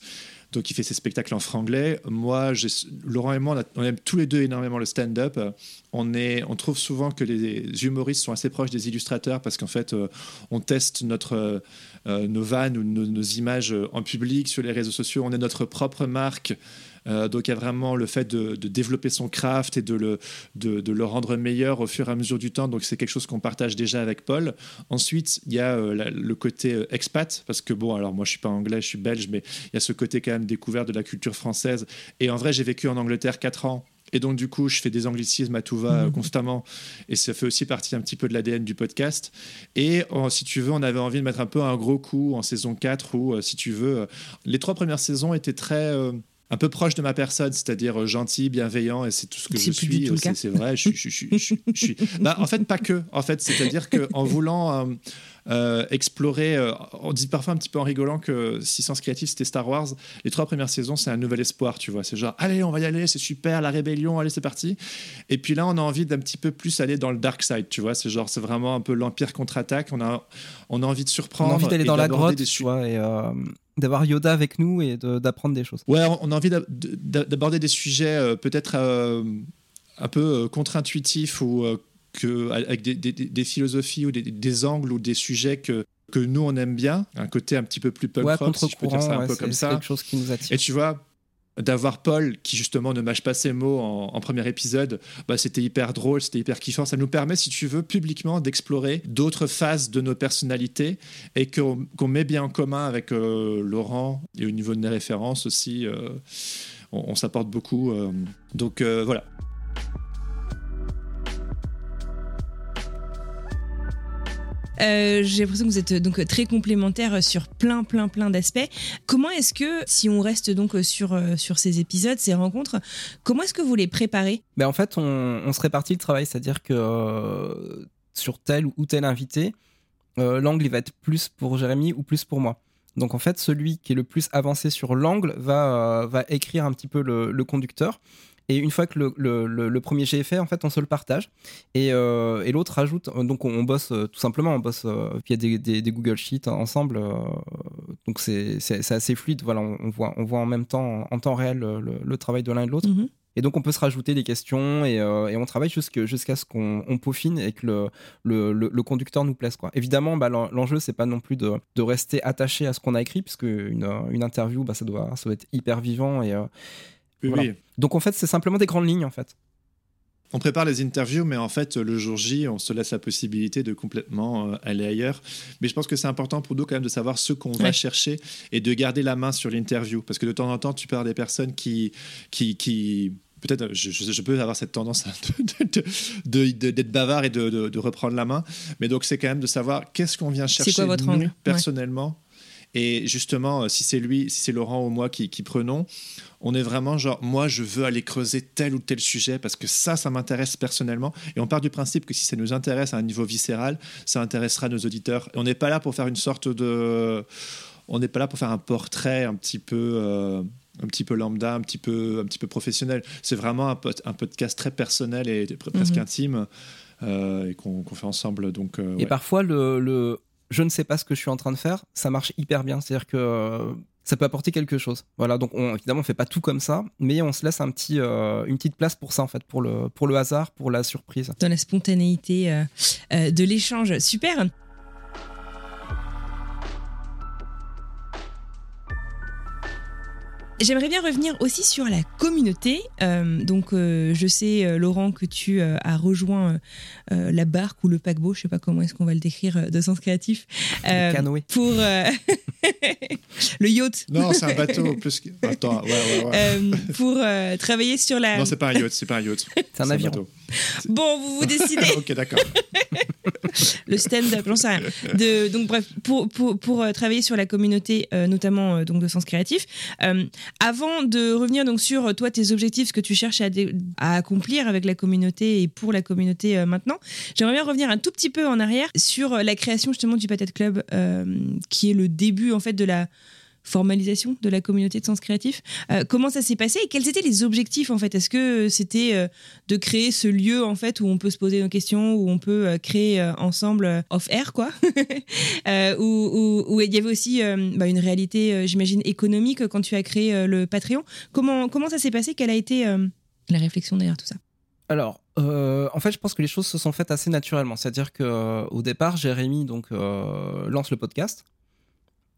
Il fait ses spectacles en franglais. Moi, Laurent et moi, on, aime tous les deux énormément le stand-up. On, on trouve souvent que les humoristes sont assez proches des illustrateurs parce qu'en fait, euh, on teste notre, euh, nos vannes ou nos, images en public sur les réseaux sociaux. On est notre propre marque. Euh, donc il y a vraiment le fait de, développer son craft et de le, de, le rendre meilleur au fur et à mesure du temps. Donc c'est quelque chose qu'on partage déjà avec Paul. Ensuite, il y a euh, le côté euh, expat, parce que bon, alors moi je suis pas anglais, je suis belge, mais il y a ce côté quand même découvert de la culture française. Et en vrai, j'ai vécu en Angleterre 4 ans. Et donc, du coup, je fais des anglicismes à tout va mmh. constamment. Et ça fait aussi partie un petit peu de l'ADN du podcast. Et oh, si tu veux, on avait envie de mettre un peu un gros coup en saison 4 où, si tu veux, les trois premières saisons étaient très un peu proche de ma personne, c'est-à-dire euh, gentil, bienveillant, et c'est tout ce que je suis. C'est vrai, je, suis. Bah, en fait, pas que. En fait, c'est-à-dire qu'en voulant euh, euh, explorer, on dit parfois un petit peu en rigolant que si Sens Créatif c'était Star Wars, les trois premières saisons c'est un nouvel espoir, tu vois. C'est genre, allez, on va y aller, c'est super, la rébellion, allez, c'est parti. Et puis là, on a envie d'un petit peu plus aller dans le dark side, tu vois. C'est genre, c'est vraiment un peu l'Empire contre-attaque. On a, on a envie de surprendre. On a envie d'aller dans la grotte, tu vois, et d'avoir Yoda avec nous et d'apprendre des choses. Ouais, on a envie d'aborder des sujets euh, peut-être euh, un peu euh, contre-intuitifs ou que, avec des, des, philosophies ou des, angles ou des sujets que, que nous on aime bien, un côté un petit peu plus punk rock, si je peux dire ça un peu comme ça. quelque chose qui nous attire. Et tu vois, d'avoir Paul qui justement ne mâche pas ses mots en, premier épisode, bah, c'était hyper drôle, c'était hyper kiffant. Ça nous permet, si tu veux, publiquement d'explorer d'autres phases de nos personnalités et qu'on met bien en commun avec euh, Laurent et au niveau de mes références aussi, euh, on, on s'apporte beaucoup. Euh. donc voilà. Euh, j'ai l'impression que vous êtes donc très complémentaires sur plein, plein, plein d'aspects. Comment est-ce que, si on reste donc sur, euh, sur ces épisodes, ces rencontres, comment est-ce que vous les préparez? Ben En fait, on, se répartit le travail, c'est-à-dire que euh, sur tel ou tel invité, l'angle va être plus pour Jérémy ou plus pour moi. Donc en fait, celui qui est le plus avancé sur l'angle va, va écrire un petit peu le conducteur. Et une fois que le, le, le, premier jet est fait, en fait, on se le partage. Et, euh, et l'autre rajoute. Donc, on, bosse euh, tout simplement, on bosse euh, via des, des, Google Sheets ensemble. donc, c'est assez fluide. Voilà, on, voit, on voit en même temps, en temps réel, le, travail de l'un et de l'autre. Mhm. Et donc, on peut se rajouter des questions et, et on travaille jusqu'à ce qu'on peaufine et que le, le, le, conducteur nous plaise. Quoi. Évidemment, bah, l'enjeu, c'est pas non plus de, de, rester attaché à ce qu'on a écrit, puisque une, une interview, bah, ça, doit, ça doit être hyper vivant et, donc en fait, c'est simplement des grandes lignes en fait. On prépare les interviews, mais en fait, le jour J, on se laisse la possibilité de complètement euh, aller ailleurs. Mais je pense que c'est important pour nous quand même de savoir ce qu'on va chercher et de garder la main sur l'interview. Parce que de temps en temps, tu parles des personnes qui, qui, qui peut-être je, peux avoir cette tendance d'être bavard et de, reprendre la main. Mais donc, c'est quand même de savoir qu'est-ce qu'on vient chercher quoi votre nous, personnellement. Et justement, euh, si c'est lui, si c'est Laurent ou moi qui, prenons, on est vraiment genre, moi, je veux aller creuser tel ou tel sujet parce que ça, ça m'intéresse personnellement. Et on part du principe que si ça nous intéresse à un niveau viscéral, ça intéressera nos auditeurs. Et on n'est pas là pour faire une sorte de. On n'est pas là pour faire un portrait un petit peu. Euh, un petit peu lambda, un petit peu, un petit peu professionnel. C'est vraiment un, un, podcast très personnel et presque mhm. intime euh, et qu'on fait ensemble. Donc, et parfois, le, je ne sais pas ce que je suis en train de faire, ça marche hyper bien. C'est-à-dire que euh, ça peut apporter quelque chose. Voilà, donc on, évidemment, on fait pas tout comme ça, mais on se laisse un petit, euh, une petite place pour ça, en fait, pour le, pour le hasard, pour la surprise. Dans la spontanéité euh, de l'échange. Super. J'aimerais bien revenir aussi sur la communauté. Euh, donc, euh, je sais, euh, Laurent, que tu as rejoint la barque ou le paquebot, je sais pas comment est-ce qu'on va le décrire de sens créatif. le canoë. Pour [laughs] le yacht. Non, c'est un bateau. plus que... [laughs] Attends, ouais, ouais, ouais. pour travailler sur la. Non, c'est pas un yacht, c'est pas un yacht. [laughs] C'est un avion. Bon, vous vous décidez. ok, d'accord. le stand-up, j'en sais rien. De, donc bref, pour, pour, pour euh, travailler sur la communauté, euh, notamment donc de sens créatif. Avant de revenir donc sur toi tes objectifs, ce que tu cherches à, accomplir avec la communauté et pour la communauté maintenant, j'aimerais bien revenir un tout petit peu en arrière sur la création justement du Patate Club, qui est le début en fait de la formalisation de la communauté de sens créatif. Euh, comment ça s'est passé et quels étaient les objectifs en fait? Est-ce que c'était euh, de créer ce lieu en fait où on peut se poser nos questions, où on peut euh, créer ensemble off air quoi, [laughs] où, il y avait aussi bah, une réalité, j'imagine économique quand tu as créé le Patreon. Comment comment ça s'est passé? Quelle a été la réflexion derrière tout ça? Alors, en fait, je pense que les choses se sont faites assez naturellement. C'est-à-dire que au départ, Jérémy donc lance le podcast.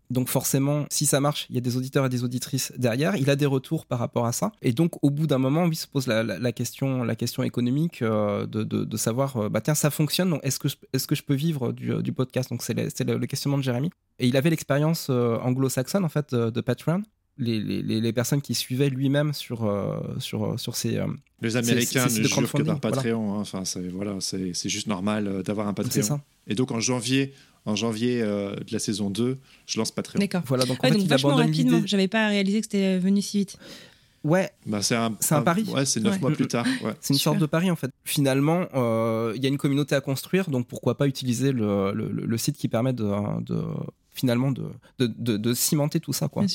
Donc forcément, si ça marche, il y a des auditeurs et des auditrices derrière. Il a des retours par rapport à ça. Et donc au bout d'un moment, il se pose la, question, la question économique euh, de, savoir, euh, bah tiens, ça fonctionne. Est-ce que, est que je peux vivre du, euh, podcast? Donc c'est le, questionnement de Jérémy. Et il avait l'expérience anglo-saxonne en fait de, Patreon. Les, personnes qui suivaient lui-même sur, sur, sur ces. les Américains ne jurent que par Patreon. Hein. Enfin, voilà, c'est juste normal d'avoir un Patreon. Ça. Et donc en janvier, en janvier euh, de la saison 2, je lance Patreon. D'accord. Voilà, donc en fait, il abandonne l'idée. J'avais pas réalisé que c'était venu si vite. Ouais, bah, c'est un, un, pari. Ouais, c'est neuf mois plus tard. Ouais. C'est une sorte de pari en fait. Finalement, euh, il y a une communauté à construire, donc pourquoi pas utiliser le, le, le site qui permet de, de finalement de, de, de, cimenter tout ça. quoi.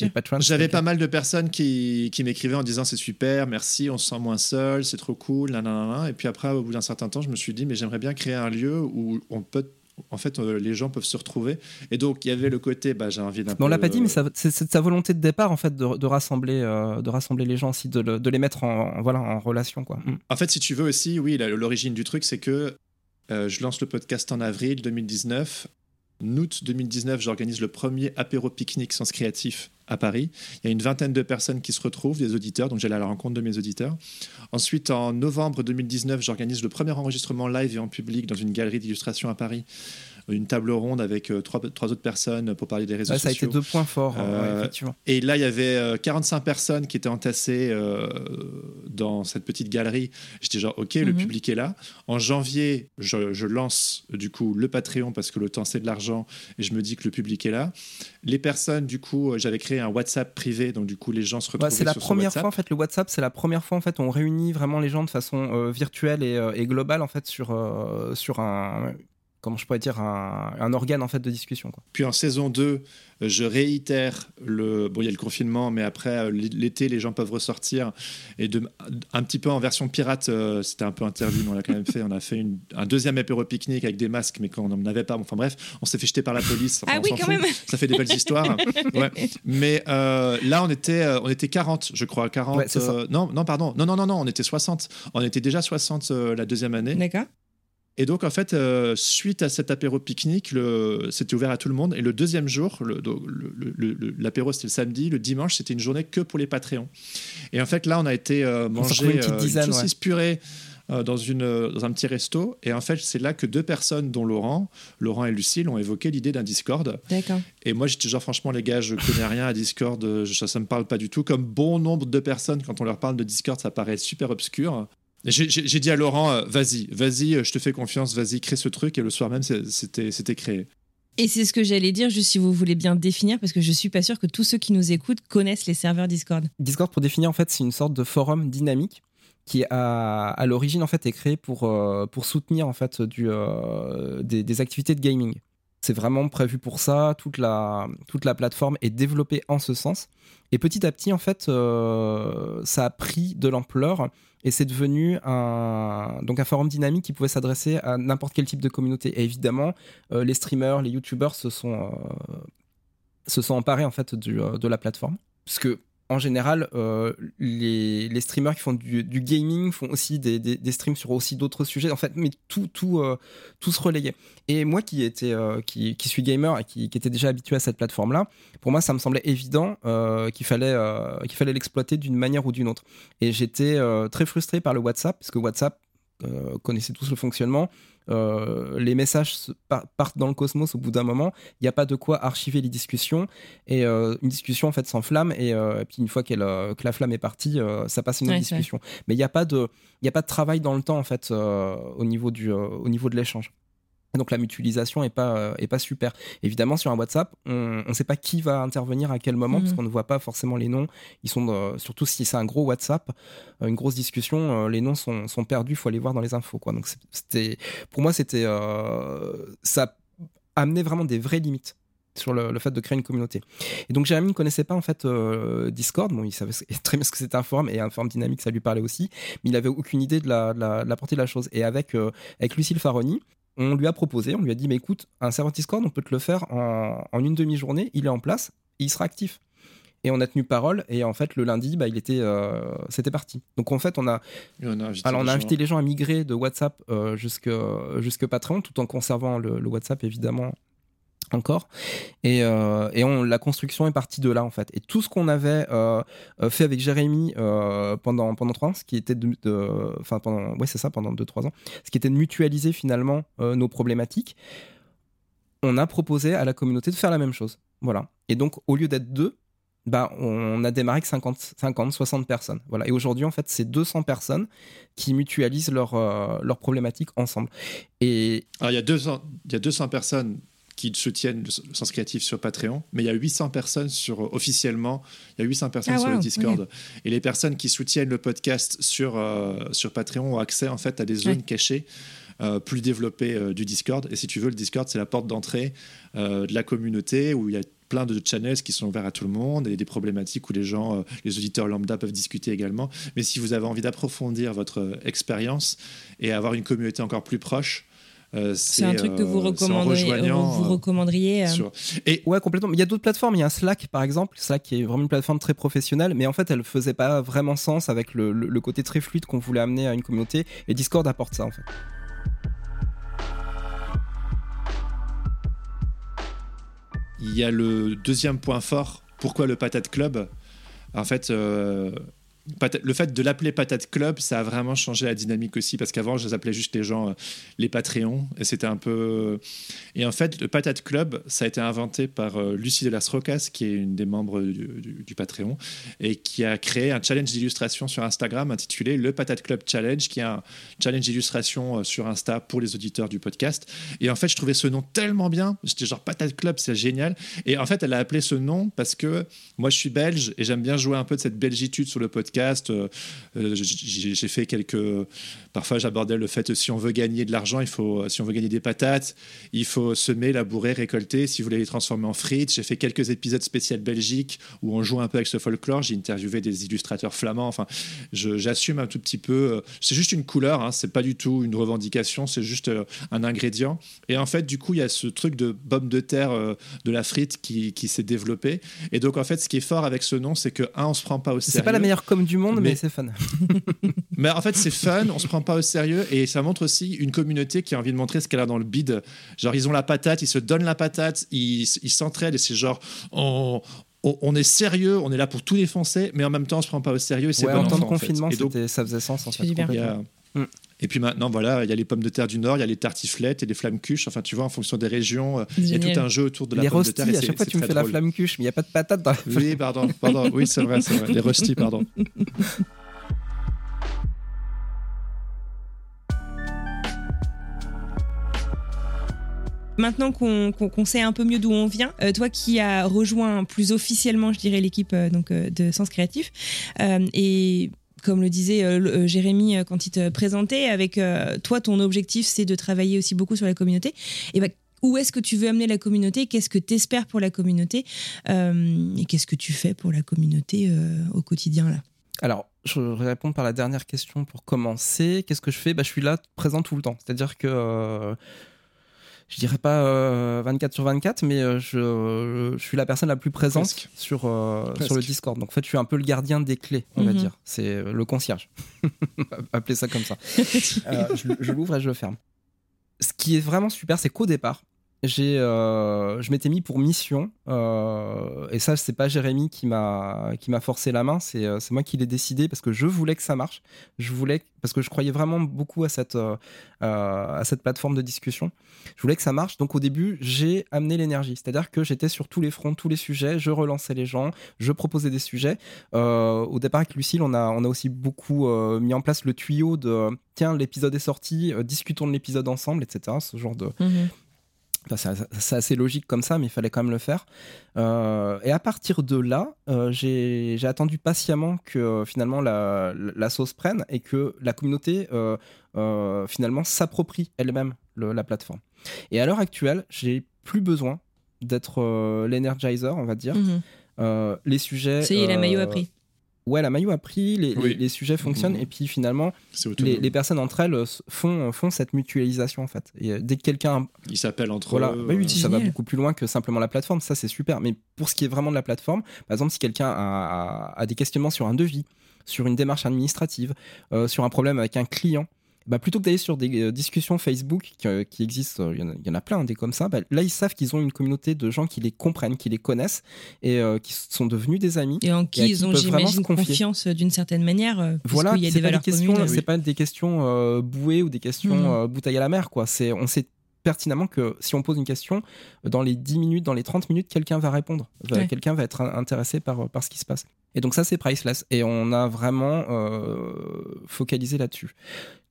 J'avais pas mal de personnes qui, qui m'écrivaient en disant c'est super, merci, on se sent moins seul, c'est trop cool, nanana. Et puis après, au bout d'un certain temps, je me suis dit mais j'aimerais bien créer un lieu où on peut en fait, euh, les gens peuvent se retrouver. Et donc, il y avait le côté, bah, j'ai envie d'un. On l'a pas dit, mais c'est sa volonté de départ, en fait, de, rassembler, euh, de rassembler les gens aussi, de, les mettre en, voilà, en relation, quoi. Mm. En fait, si tu veux aussi, oui, l'origine du truc, c'est que euh, je lance le podcast en avril 2019 août 2019, j'organise le premier apéro pique-nique Sens Créatif à Paris. Il y a une vingtaine de personnes qui se retrouvent, des auditeurs, donc j'allais à la rencontre de mes auditeurs. Ensuite, en novembre 2019, j'organise le premier enregistrement live et en public dans une galerie d'illustration à Paris une table ronde avec euh, trois, trois, autres personnes pour parler des réseaux sociaux. Ça a été deux points forts, euh, effectivement. Et là, il y avait 45 euh, personnes qui étaient entassées dans cette petite galerie. J'étais genre, OK, le mhm. public est là. En janvier, je, lance du coup le Patreon parce que le temps, c'est de l'argent. Et je me dis que le public est là. Les personnes, du coup, j'avais créé un WhatsApp privé. Donc, du coup, les gens se retrouvent. c'est la première fois, en fait, le WhatsApp, c'est la première fois, en fait, on réunit vraiment les gens de façon virtuelle et, et, globale, en fait, sur, sur un, comment je pourrais dire, un, organe en fait de discussion. Quoi. Puis en saison 2, je réitère le. Bon, il y a le confinement, mais après, euh, l'été, les gens peuvent ressortir. Et de, un petit peu en version pirate, euh, c'était un peu interdit, mais on l'a quand même fait. On a fait un deuxième apéro pique-nique avec des masques, mais quand on n'en avait pas, enfin bref, on s'est fait jeter par la police. ah oui, quand même. Ça fait des belles histoires. [laughs] ouais. Mais euh, là, on était, on était 40, je crois. 40. non, non, pardon. Non, non, non, non, on était 60. On était déjà 60 la deuxième année. D'accord. Et donc, en fait, euh, suite à cet apéro pique-nique, c'était ouvert à tout le monde. Et le deuxième jour, l'apéro c'était le samedi, le dimanche c'était une journée que pour les Patreons. Et en fait, là, on a été euh, manger une, petite euh, dizaine, une saucisse purée dans, une, dans un petit resto. Et en fait, c'est là que deux personnes, dont Laurent, Laurent et Lucille, ont évoqué l'idée d'un Discord. D'accord. Et moi, j'étais genre, franchement, les gars, je connais rien à Discord, ça ne me parle pas du tout. Comme bon nombre de personnes, quand on leur parle de Discord, ça paraît super obscur. J'ai dit à Laurent, euh, vas-y, vas-y, euh, je te fais confiance, vas-y, crée ce truc. Et le soir même, c'était créé. Et c'est ce que j'allais dire, juste si vous voulez bien définir, parce que je suis pas sûr que tous ceux qui nous écoutent connaissent les serveurs Discord. Discord, pour définir, en fait, c'est une sorte de forum dynamique qui a, à l'origine en fait est créé pour, euh, pour soutenir en fait du, des, activités de gaming. C'est vraiment prévu pour ça. Toute la, plateforme est développée en ce sens. Et petit à petit, en fait, ça a pris de l'ampleur et c'est devenu un, forum dynamique qui pouvait s'adresser à n'importe quel type de communauté. Et évidemment, euh, les streamers, les youtubeurs se sont, euh, emparés en fait euh, de la plateforme. Parce en général, euh, les, streamers qui font du, gaming font aussi des, streams sur aussi d'autres sujets. En fait, mais tout, euh, se relayait. Et moi qui, euh, suis gamer et qui, qui, était déjà habitué à cette plateforme-là, pour moi, ça me semblait évident qu'il fallait qu'il fallait l'exploiter d'une manière ou d'une autre. Et j'étais très frustré par le WhatsApp, parce que WhatsApp, connaissait tous le fonctionnement. Euh, les messages partent dans le cosmos au bout d'un moment. Il n'y a pas de quoi archiver les discussions. Et euh, une discussion en fait s'enflamme. Et, euh, puis une fois que la flamme est partie, ça passe une autre discussion. Mais il n'y a pas de, il a pas de travail dans le temps en fait au niveau du, au niveau de l'échange. Donc la mutualisation est pas est pas super. Évidemment sur un WhatsApp, on ne sait pas qui va intervenir à quel moment parce mhm. qu'on ne voit pas forcément les noms. Ils sont surtout si c'est un gros WhatsApp, une grosse discussion, les noms sont, sont perdus. Il faut aller voir dans les infos quoi. Donc c'était pour moi c'était ça amenait vraiment des vraies limites sur le, fait de créer une communauté. Et donc Jérémy ne connaissait pas en fait Discord, bon il savait [laughs] très bien ce que c'était un forum et un forum dynamique ça lui parlait aussi, mais il avait aucune idée de la, la, portée de la chose. Et avec, avec Lucille Faroni, on lui a proposé, on lui a dit, mais écoute, un serveur Discord, on peut te le faire en, une demi-journée, il est en place, et il sera actif. Et on a tenu parole, et en fait, le lundi, bah, il était, euh, c'était parti. Donc en fait, on a, on a invité, alors, on a invité les gens à migrer de WhatsApp euh, jusque, jusque Patreon, tout en conservant le WhatsApp évidemment encore. Et, euh, et la construction est partie de là en fait. Et tout ce qu'on avait euh, euh, fait avec Jérémy pendant pendant trois ans, ce qui était de, enfin pendant ouais c'est ça pendant deux trois ans, ce qui était de mutualiser finalement nos problématiques. On a proposé à la communauté de faire la même chose. Voilà. Et donc au lieu d'être deux, bah, on a démarré avec 50, 50 60 personnes. Voilà. Et aujourd'hui, en fait, c'est 200 personnes qui mutualisent leurs leurs problématiques ensemble. Et Alors, il y a 200, il y a 200 personnes qui soutiennent le sens créatif sur Patreon, mais il y a 800 personnes sur officiellement, il y a 800 personnes ah, sur le Discord. Et les personnes qui soutiennent le podcast sur euh, sur Patreon ont accès en fait à des zones cachées. Euh, plus développées euh, du Discord. Et si tu veux, le Discord, c'est la porte d'entrée de la communauté où il y a plein de channels qui sont ouverts à tout le monde et des problématiques où les gens, les auditeurs lambda peuvent discuter également. Mais si vous avez envie d'approfondir votre expérience et avoir une communauté encore plus proche, euh, c'est un truc que vous euh, recommanderiez. Vous, euh, recommanderiez Et ouais, complètement. Il y a d'autres plateformes. Il y a Slack, par exemple. Slack qui est vraiment une plateforme très professionnelle, mais en fait, elle faisait pas vraiment sens avec le, le côté très fluide qu'on voulait amener à une communauté. Et Discord apporte ça, en fait. Il y a le deuxième point fort. Pourquoi le Patate Club? En fait, le fait de l'appeler Patate Club, ça a vraiment changé la dynamique aussi, parce qu'avant, je les appelais juste les gens, euh, les Patreons, et c'était un peu. Et en fait, le Patate Club, ça a été inventé par euh, Lucie de las Rocas, qui est une des membres du, Patreon, et qui a créé un challenge d'illustration sur Instagram intitulé le Patate Club Challenge, qui est un challenge d'illustration euh, sur Insta pour les auditeurs du podcast. Et en fait, je trouvais ce nom tellement bien, j'étais genre Patate Club, c'est génial. Et en fait, elle a appelé ce nom parce que moi, je suis belge et j'aime bien jouer un peu de cette belgitude sur le podcast euh, euh, j'ai fait quelques. Parfois, j'abordais le fait si on veut gagner de l'argent, il faut, si on veut gagner des patates, il faut semer, labourer, récolter. Si vous voulez les transformer en frites, j'ai fait quelques épisodes spéciaux Belgique où on joue un peu avec ce folklore. J'ai interviewé des illustrateurs flamands. Enfin, j'assume un tout petit peu. Euh, c'est juste une couleur, hein, c'est pas du tout une revendication, c'est juste un ingrédient. Et en fait, du coup, il y a ce truc de pomme de terre de la frite qui, qui s'est développé. Et donc, en fait, ce qui est fort avec ce nom, c'est que, un, on se prend pas au sérieux. C'est pas la meilleure com du monde, mais, c'est fun. [laughs] mais en fait, c'est fun, on se prend pas au sérieux et ça montre aussi une communauté qui a envie de montrer ce qu'elle a dans le bide. Genre, ils ont la patate, ils se donnent la patate, ils s'entraident et c'est genre, on, on, est sérieux, on est là pour tout défoncer, mais en même temps, on se prend pas au sérieux. Et c'est en temps de confinement, ça faisait sens en fait. Et puis maintenant, voilà, il y a les pommes de terre du Nord, il y a les tartiflettes et les flammes cuches. Enfin, tu vois, en fonction des régions, euh, il y a tout un jeu autour de la pomme de terre. à chaque fois, tu me fais la flamme cuche, mais il n'y a pas de patate dans la Oui, pardon, pardon. Oui, c'est vrai, c'est vrai. Les rusty, pardon. Maintenant qu'on sait un peu mieux d'où on vient, euh, toi qui as rejoint plus officiellement, je dirais, l'équipe euh, donc de Sens Créatif, et comme le disait euh, euh, Jérémy euh, quand il te présentait, avec toi, ton objectif, c'est de travailler aussi beaucoup sur la communauté. Et bah, où est-ce que tu veux amener la communauté? Qu'est-ce que tu espères pour la communauté? Et qu'est-ce que tu fais pour la communauté au quotidien là? Alors, je vais répondre par la dernière question pour commencer. Qu'est-ce que je fais? Bah, Je suis là, présent tout le temps. C'est-à-dire que je dirais pas 24 euh, sur 24, mais euh, je, je, suis la personne la plus présente sur, euh, sur le Discord. Donc en fait, je suis un peu le gardien des clés, on va mhm. dire. C'est le concierge. [laughs] Appelez ça comme ça. [laughs] je, l'ouvre et je le ferme. Ce qui est vraiment super, c'est qu'au départ, j'ai, je m'étais mis pour mission, et ça, c'est pas Jérémy qui m'a qui m'a forcé la main, c'est c'est moi qui l'ai décidé parce que je voulais que ça marche. Je voulais parce que je croyais vraiment beaucoup à cette à cette plateforme de discussion. Je voulais que ça marche. Donc au début, j'ai amené l'énergie, c'est-à-dire que j'étais sur tous les fronts, tous les sujets. Je relançais les gens, je proposais des sujets. au départ avec Lucille, on a on a aussi beaucoup mis en place le tuyau de tiens l'épisode est sorti, discutons de l'épisode ensemble, etc. Ce genre de c'est assez logique comme ça, mais il fallait quand même le faire. Euh, et à partir de là, euh, j'ai attendu patiemment que euh, finalement la, sauce prenne et que la communauté finalement s'approprie elle-même la plateforme. Et à l'heure actuelle, j'ai plus besoin d'être l'energizer, on va dire. Mhm. les sujets. Ça y est, la maillot a pris ouais, la maillot a pris, les, sujets fonctionnent, et puis finalement, les, personnes entre elles font, font cette mutualisation en fait. Et euh, dès que quelqu'un. Ils s'appellent entre voilà, eux. Bah oui, ça va beaucoup plus loin que simplement la plateforme, ça c'est super. Mais pour ce qui est vraiment de la plateforme, par exemple, si quelqu'un a, des questionnements sur un devis, sur une démarche administrative, euh, sur un problème avec un client, bah, plutôt que d'aller sur des euh, discussions Facebook qui, euh, existent, euh, il y, en a, plein des comme ça, bah, là ils savent qu'ils ont une communauté de gens qui les comprennent, qui les connaissent et qui sont devenus des amis. Et en qui ils ont, j'imagine, confiance d'une certaine manière. Voilà, il y a des valeurs questions, C'est pas des questions bouées ou des questions mmh. bouteilles à la mer, quoi. C'est, on sait pertinemment que si on pose une question, dans les 10 minutes, dans les 30 minutes, quelqu'un va répondre. Quelqu'un va être intéressé par, par ce qui se passe. Et donc ça, c'est priceless. Et on a vraiment focalisé là-dessus.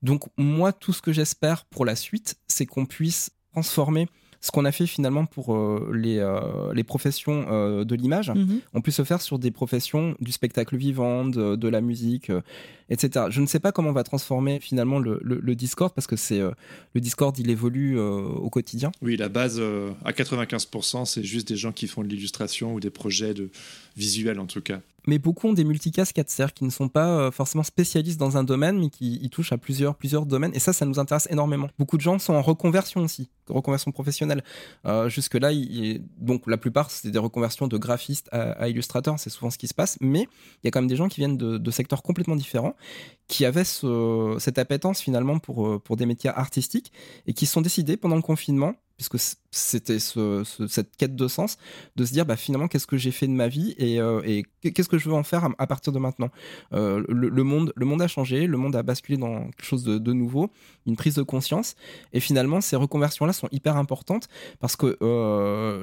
Donc moi, tout ce que j'espère pour la suite, c'est qu'on puisse transformer ce qu'on a fait finalement pour euh, les, euh, les, professions euh, de l'image, mhm. on puisse se faire sur des professions du spectacle vivant, de, la musique, etc. Je ne sais pas comment on va transformer finalement le, le, Discord parce que c'est le Discord, il évolue au quotidien. Oui, la base à 95%, c'est juste des gens qui font de l'illustration ou des projets de visuels en tout cas mais beaucoup ont des multicasquettes, c'est-à-dire qui ne sont pas euh, forcément spécialistes dans un domaine, mais qui touchent à plusieurs, plusieurs domaines. Et ça, ça nous intéresse énormément. Beaucoup de gens sont en reconversion aussi, reconversion professionnelle. Euh, Jusque-là, donc la plupart, c'est des reconversions de graphistes à, à illustrateurs, c'est souvent ce qui se passe. Mais il y a quand même des gens qui viennent de, de secteurs complètement différents, qui avaient ce, cette appétence finalement pour, euh, pour des métiers artistiques, et qui sont décidés pendant le confinement puisque c'était cette quête de sens, de se dire bah, finalement qu'est-ce que j'ai fait de ma vie et, euh, qu'est-ce que je veux en faire à, partir de maintenant? Euh, le, monde, le monde a changé, le monde a basculé dans quelque chose de, nouveau, une prise de conscience, et finalement ces reconversions-là sont hyper importantes parce que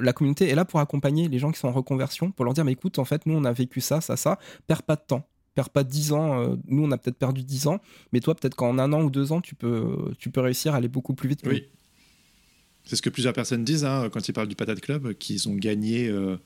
la communauté est là pour accompagner les gens qui sont en reconversion, pour leur dire mais écoute, en fait, nous on a vécu ça, ça, ça, perds pas de temps perds pas 10 ans. nous, on a peut-être perdu 10 ans, mais toi, peut-être qu'en un an ou deux ans, tu peux, tu peux réussir à aller beaucoup plus vite. Oui. C'est ce que plusieurs personnes disent hein, quand ils parlent du Patate Club, qu'ils ont gagné euh,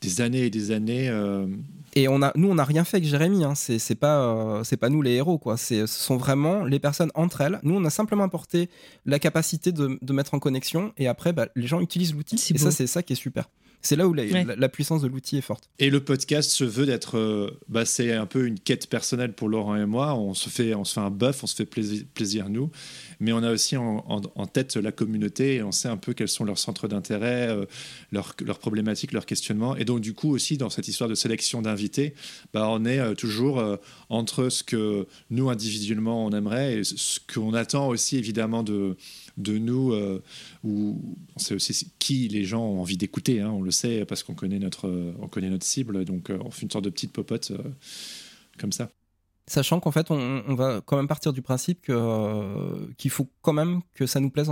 des années et des années. Euh. Et on a, nous, on n'a rien fait avec Jérémy. Hein. C'est pas, euh, c'est pas nous les héros, quoi. Ce sont vraiment les personnes entre elles. Nous, on a simplement apporté la capacité de, de mettre en connexion, et après, bah, les gens utilisent l'outil. Et ça, c'est ça qui est super. C'est là où la, puissance de l'outil est forte. Et le podcast se veut d'être, bah, c'est un peu une quête personnelle pour Laurent et moi. On se fait, on se fait un buff, on se fait plaisir, plaisir nous mais on a aussi en, tête la communauté et on sait un peu quels sont leurs centres d'intérêt, euh, leurs, problématiques, leurs questionnements. Et donc, du coup, aussi, dans cette histoire de sélection d'invités, bah, on est euh, toujours euh, entre ce que nous, individuellement, on aimerait et ce qu'on attend aussi, évidemment, de, de nous, on sait aussi qui les gens ont envie d'écouter, hein, on le sait parce qu'on connaît notre, on connaît notre cible, donc on fait une sorte de petite popote comme ça sachant qu'en fait, on, va quand même partir du principe que euh, qu'il faut quand même que ça nous plaise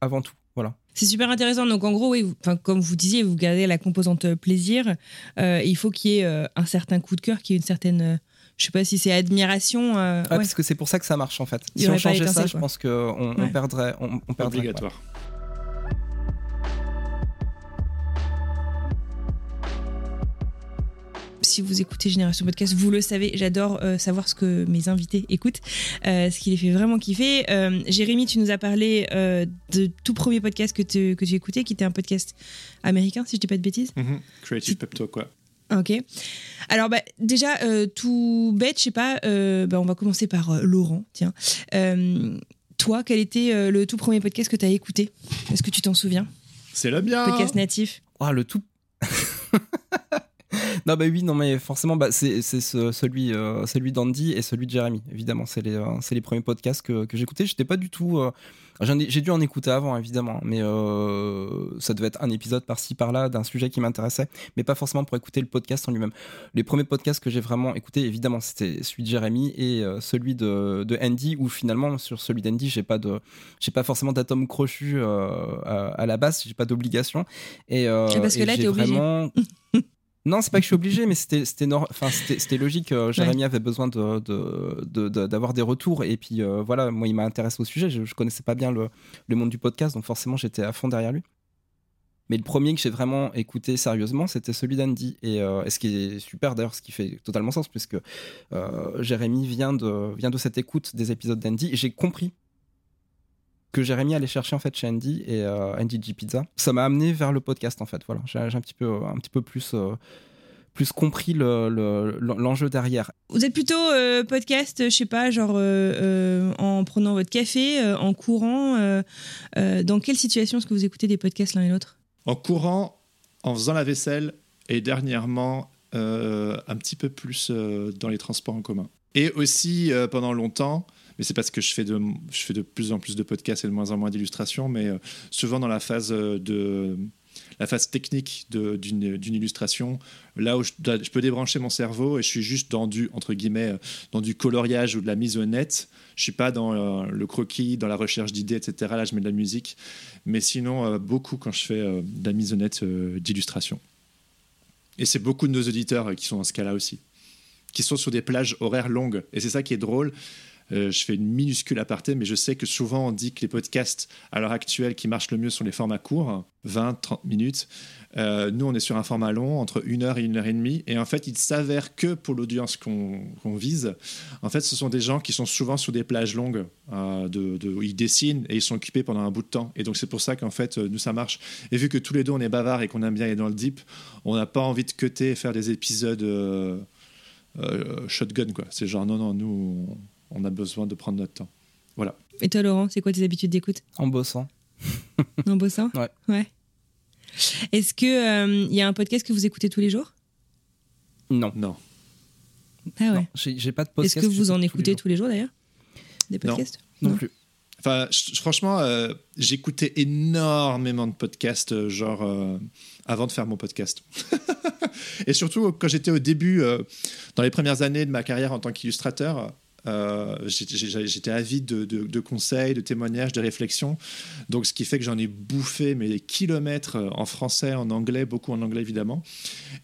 avant tout. Voilà. C'est super intéressant. Donc en gros, oui, comme vous disiez, vous gardez la composante euh, plaisir. Euh, il faut qu'il y ait un certain coup de cœur, qu'il y ait une certaine, je sais pas si c'est admiration. ah, parce que c'est pour ça que ça marche en fait. Si on changeait ça, je pense qu'on on perdrait, on, perdrait. Obligatoire. Si vous écoutez Génération Podcast, vous le savez, j'adore euh, savoir ce que mes invités écoutent, euh, ce qui les fait vraiment kiffer. Euh, Jérémy, tu nous as parlé de tout premier podcast que tu que écouté, qui était un podcast américain, si je dis pas de bêtises. Mm-hmm. Creative Pep Talk, quoi. Ok. Alors bah, déjà, tout bête, je sais pas, bah, on va commencer par Laurent, tiens. toi, quel était le tout premier podcast que tu as écouté? Est-ce que tu t'en souviens? C'est le bien Podcast natif. Ah, le tout... [laughs] non, bah oui, non, mais forcément, bah, c'est celui, euh, celui d'Andy et celui de Jérémy, évidemment. C'est les, euh, les premiers podcasts que, que j'écoutais. J'étais pas du tout euh, J'ai dû en écouter avant, évidemment, mais euh, ça devait être un épisode par-ci, par-là d'un sujet qui m'intéressait, mais pas forcément pour écouter le podcast en lui-même. Les premiers podcasts que j'ai vraiment écoutés, évidemment, c'était celui de Jérémy et celui de, de, Andy, où finalement, sur celui d'Andy, j'ai pas de, pas forcément d'atome crochu à, la base, j'ai pas d'obligation. Et, parce que là, t'es vraiment... obligé. [laughs] Non, c'est pas que je suis obligé, mais c'était enfin, logique. Euh, Jérémy avait besoin d'avoir de, de, des retours. Et puis euh, voilà, moi, il m'a intéressé au sujet. Je, je connaissais pas bien le, le, monde du podcast, donc forcément, j'étais à fond derrière lui. Mais le premier que j'ai vraiment écouté sérieusement, c'était celui d'Andy. Et, euh, ce qui est super d'ailleurs, ce qui fait totalement sens, puisque Jérémy vient de, vient de cette écoute des épisodes d'Andy. Et j'ai compris que Jérémy allait chercher en fait chez Andy et euh, Andy G Pizza. Ça m'a amené vers le podcast en fait. Voilà, j'ai un petit peu, un petit peu plus, euh, plus compris l'enjeu le, derrière. Vous êtes plutôt euh, podcast, je sais pas, genre en prenant votre café, en courant. dans quelle situation est-ce que vous écoutez des podcasts l'un et l'autre? En courant, en faisant la vaisselle et dernièrement un petit peu plus dans les transports en commun. Et aussi pendant longtemps mais c'est parce que je fais, de, plus en plus de podcasts et de moins en moins d'illustrations, mais euh, souvent dans la phase euh, de la phase technique d'une illustration, là où je, je, peux débrancher mon cerveau et je suis juste dans du entre guillemets euh, dans du coloriage ou de la mise au net. Je suis pas dans le croquis, dans la recherche d'idées, etc. Là, je mets de la musique, mais sinon beaucoup quand je fais de la mise au net d'illustration. Et c'est beaucoup de nos auditeurs qui sont dans ce cas-là aussi, qui sont sur des plages horaires longues. Et c'est ça qui est drôle, euh, je fais une minuscule aparté, mais je sais que souvent on dit que les podcasts à l'heure actuelle qui marchent le mieux sont les formats courts, 20, 30 minutes. Euh, nous, on est sur un format long, entre une heure et une heure et demie. Et en fait, il s'avère que pour l'audience qu'on vise, en fait, ce sont des gens qui sont souvent sur des plages longues, euh, où ils dessinent et ils sont occupés pendant un bout de temps. Et donc, c'est pour ça qu'en fait, nous, ça marche. Et vu que tous les deux, on est bavards et qu'on aime bien aller dans le deep, on n'a pas envie de cuter et faire des épisodes shotgun, quoi. C'est genre, non, non, nous a besoin de prendre notre temps. Voilà. Et toi, Laurent, c'est quoi tes habitudes d'écoute? En bossant. en bossant? Ouais. Ouais. Est-ce qu'il il euh, y a un podcast que vous écoutez tous les jours? Non. Non. Ah ouais. J'ai pas de podcast. Est-ce que vous en écoutez tous les jours, d'ailleurs? Des podcasts? Non. non, plus. Enfin, franchement, euh, j'écoutais énormément de podcasts, euh, genre avant de faire mon podcast. [laughs] Et surtout, quand j'étais au début, dans les premières années de ma carrière en tant qu'illustrateur, euh, j'étais avide de, conseils, de témoignages, de réflexions. Donc, ce qui fait que j'en ai bouffé mais des kilomètres euh, en français, en anglais, beaucoup en anglais évidemment.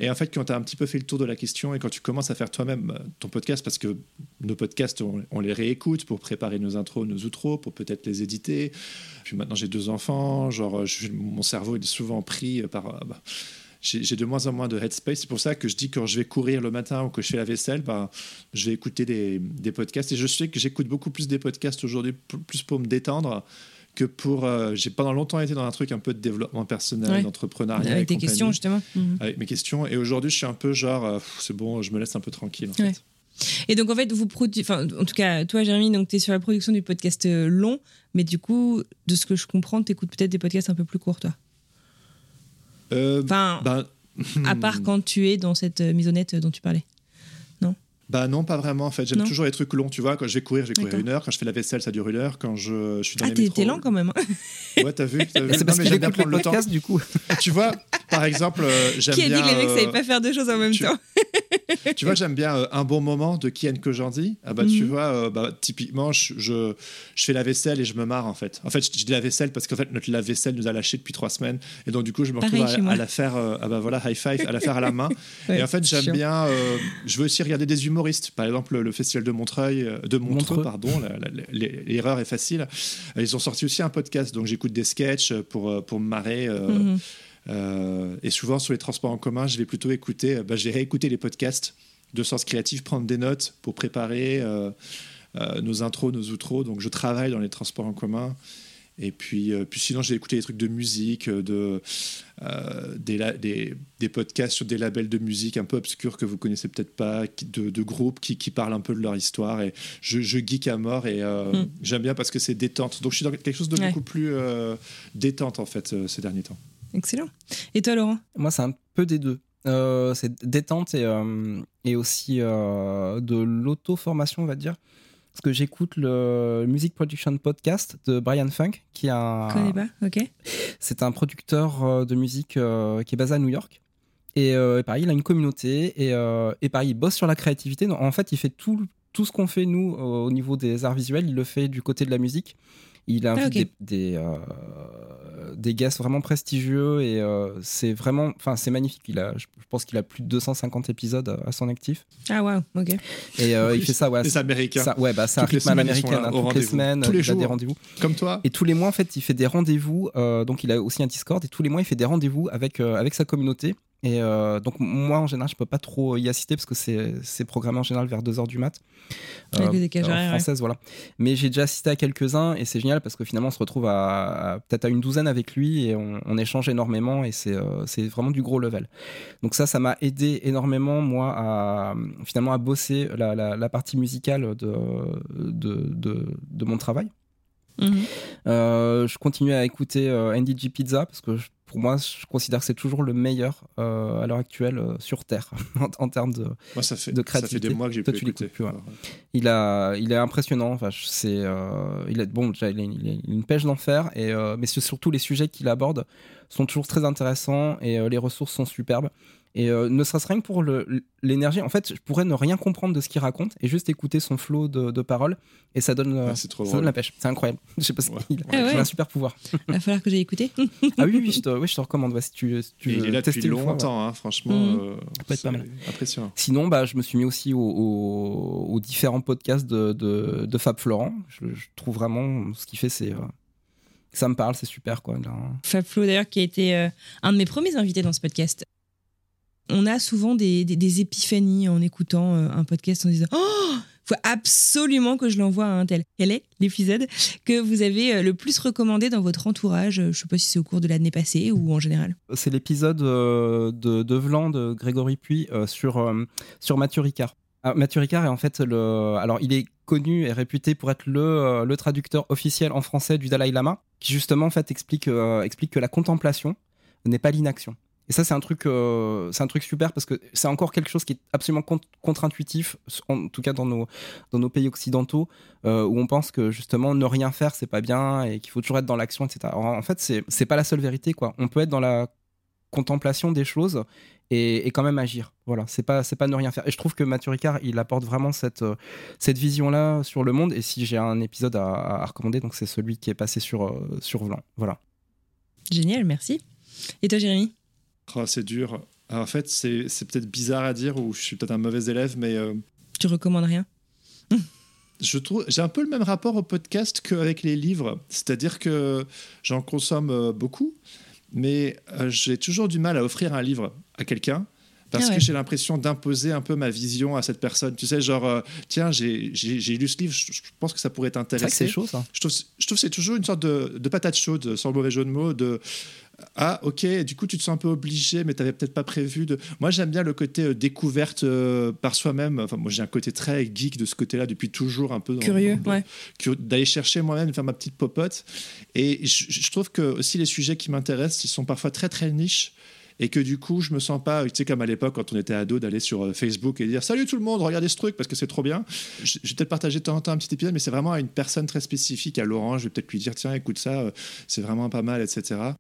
Et en fait, quand tu as un petit peu fait le tour de la question et quand tu commences à faire toi-même euh, ton podcast, parce que nos podcasts, on, les réécoute pour préparer nos intros, nos outros, pour peut-être les éditer. Puis maintenant, j'ai deux enfants, genre, mon cerveau est souvent pris par. Bah, j'ai de moins en moins de headspace. C'est pour ça que je dis quand je vais courir le matin ou que je fais la vaisselle, bah, je vais écouter des, des podcasts. Et je sais que j'écoute beaucoup plus des podcasts aujourd'hui, plus pour me détendre que pour. Euh, j'ai pendant longtemps été dans un truc un peu de développement personnel, d'entrepreneuriat. Avec tes questions, justement. Mhm. Avec mes questions. Et aujourd'hui, je suis un peu genre, euh, c'est bon, je me laisse un peu tranquille. En fait. Et donc, en fait, vous enfin, en tout cas, toi, Jérémy, donc tu es sur la production du podcast euh, long, mais du coup, de ce que je comprends, tu écoutes peut-être des podcasts un peu plus courts, toi. Euh, enfin, bah, à part [laughs] quand tu es dans cette euh, maisonnette dont tu parlais. Non Bah non, pas vraiment en fait. J'aime toujours les trucs longs, tu vois. Quand je vais courir, je vais courir une heure. Quand je fais la vaisselle, ça dure une heure. Quand je, je suis dans ah, les t'es lent quand même. Hein. ouais, t'as vu, [laughs] vu. C'est parce que j'aime bien prendre le, temps. du coup. [laughs] tu vois, par exemple, euh, j'aime bien. Qui a dit que les mecs savaient pas faire deux choses en même temps? [laughs] Tu vois, j'aime bien un bon moment de Kian Kojandi. Ah bah, tu mhm. vois, bah, typiquement, je, je, fais la vaisselle et je me marre en fait. En fait, je, dis la vaisselle parce qu'en fait, notre lave-vaisselle nous a lâché depuis trois semaines. Et donc, du coup, je me retrouve à, la faire, ah bah voilà, high five, à la faire à la main. et en fait, j'aime bien, je veux aussi regarder des humoristes. Par exemple, le festival de Montreuil, de Montreux, pardon, l'erreur est facile. Ils ont sorti aussi un podcast, donc j'écoute des sketchs pour, pour me marrer. Mhm. Euh, et souvent sur les transports en commun, je vais plutôt écouter, bah, j'ai réécouté les podcasts de Sens Créatif, prendre des notes pour préparer euh, euh, nos intros, nos outros. Donc je travaille dans les transports en commun. Et puis, puis sinon, j'ai écouté des trucs de musique, de, des, des, podcasts sur des labels de musique un peu obscurs que vous connaissez peut-être pas, de, de groupes qui, qui, parlent un peu de leur histoire. Et je, je geek à mort et hmm. j'aime bien parce que c'est détente. Donc je suis dans quelque chose de beaucoup plus détente en fait ces derniers temps. Excellent. Et toi, Laurent? Moi, c'est un peu des deux. Euh, c'est détente et, euh, et aussi euh, de l'auto-formation, on va dire. Parce que j'écoute le Music Production Podcast de Brian Funk, qui a. Connais pas, ok. C'est un producteur de musique qui est basé à New York. Et, et pareil, il a une communauté et, et pareil, il bosse sur la créativité. En fait, il fait tout, tout ce qu'on fait nous au niveau des arts visuels, il le fait du côté de la musique. Il a ah, des, des, euh, des, guests vraiment prestigieux et euh, c'est vraiment, enfin c'est magnifique. Il a, je pense qu'il a plus de 250 épisodes à son actif. Ah wow, ok. Et euh, il fait ça, ouais. C'est américain. Ça, ouais, bah c'est un rythme américain. Hein, toutes les semaines, tous les il jours. a des rendez-vous. Comme toi. Et tous les mois en fait, il fait des rendez-vous. donc il a aussi un Discord et tous les mois il fait des rendez-vous avec avec sa communauté et euh, donc moi en général je peux pas trop y assister parce que c'est programmé en général vers 2h du mat. Euh, euh française voilà. Mais j'ai déjà assisté à quelques-uns et c'est génial parce que finalement on se retrouve à, peut-être à une douzaine avec lui et on, échange énormément et c'est euh, c'est vraiment du gros level. Donc ça ça m'a aidé énormément moi à finalement à bosser la, la, partie musicale de, de, de, de mon travail. Mhm. je continue à écouter Andy G Pizza parce que je pour moi, je considère que c'est toujours le meilleur euh, à l'heure actuelle euh, sur Terre [laughs] en, termes de, ça fait, de créativité. Ça fait des mois que j'ai pu. Il a, il est impressionnant. Enfin, c'est, euh, il est bon. Déjà, il a, une pêche d'enfer. Et mais surtout les sujets qu'il aborde sont toujours très intéressants et les ressources sont superbes. Et euh, ne serait-ce rien que pour l'énergie, en fait, je pourrais ne rien comprendre de ce qu'il raconte et juste écouter son flot de, paroles et ça donne, euh, ça donne la pêche. C'est incroyable. [laughs] Je sais pas qu'il ah a un super pouvoir. [laughs] Il va falloir que j'aille écouter. ah oui, oui, je te, oui, je te recommande. si tu, tu il est là depuis longtemps, hein, franchement. Mm. Euh, peut être pas mal. Impressionnant. Sinon, bah, je me suis mis aussi aux, différents podcasts de, de, Fab Florent. Je, trouve vraiment ce qu'il fait, c'est ça me parle, c'est super quoi. Fab Flo d'ailleurs qui a été un de mes premiers invités dans ce podcast on a souvent des, épiphanies en écoutant euh, un podcast en disant Oh, faut absolument que je l'envoie à un tel. Quel est l'épisode que vous avez euh, le plus recommandé dans votre entourage? Je sais pas si c'est au cours de l'année passée ou en général. C'est l'épisode euh, de, de Vlan de Grégory Puy sur, sur Mathieu Ricard. Mathieu Ricard est en fait le. Alors, il est connu et réputé pour être le, traducteur officiel en français du Dalai Lama, qui justement en fait explique que la contemplation n'est pas l'inaction. Et ça, c'est un truc, euh, un truc super parce que c'est encore quelque chose qui est absolument contre-intuitif, en tout cas dans nos, dans nos pays occidentaux, euh, où on pense que justement ne rien faire c'est pas bien et qu'il faut toujours être dans l'action, etc. en fait, c'est, c'est pas la seule vérité, quoi. On peut être dans la contemplation des choses et, et quand même agir. Voilà, c'est pas, pas ne rien faire. Et je trouve que Mathieu Ricard, il apporte vraiment cette, euh, cette vision-là sur le monde. Et si j'ai un épisode à, à recommander, donc c'est celui qui est passé sur, sur Vlan. Voilà. Génial, merci. Et toi, Jérémy? Oh, c'est dur. en fait, c'est, peut-être bizarre à dire ou je suis peut-être un mauvais élève, mais. Euh, tu recommandes rien? [laughs] je trouve j'ai un peu le même rapport au podcast qu'avec les livres, c'est-à-dire que j'en consomme euh, beaucoup, mais euh, j'ai toujours du mal à offrir un livre à quelqu'un parce ah que j'ai l'impression d'imposer un peu ma vision à cette personne. Tu sais, genre, tiens, j'ai, lu ce livre, je, pense que ça pourrait t'intéresser. C'est chaud, ça. Je trouve, je trouve que c'est toujours une sorte de, de, patate chaude, sans le mauvais jeu de mots, de ah ok, du coup tu te sens un peu obligé, mais tu n'avais peut-être pas prévu de. Moi j'aime bien le côté euh, découverte euh, par soi-même. Enfin moi j'ai un côté très geek de ce côté-là depuis toujours, un peu curieux, ouais. d'aller chercher moi-même, faire ma petite popote. Et je, trouve que aussi les sujets qui m'intéressent, ils sont parfois très très niches. Et que du coup, je me sens pas, tu sais, comme à l'époque quand on était ado, d'aller sur euh, Facebook et dire Salut tout le monde, regardez ce truc parce que c'est trop bien. Je, vais peut-être partager de temps en temps un petit épisode, mais c'est vraiment à une personne très spécifique, à Laurent. Je vais peut-être lui dire Tiens, écoute ça, c'est vraiment pas mal, etc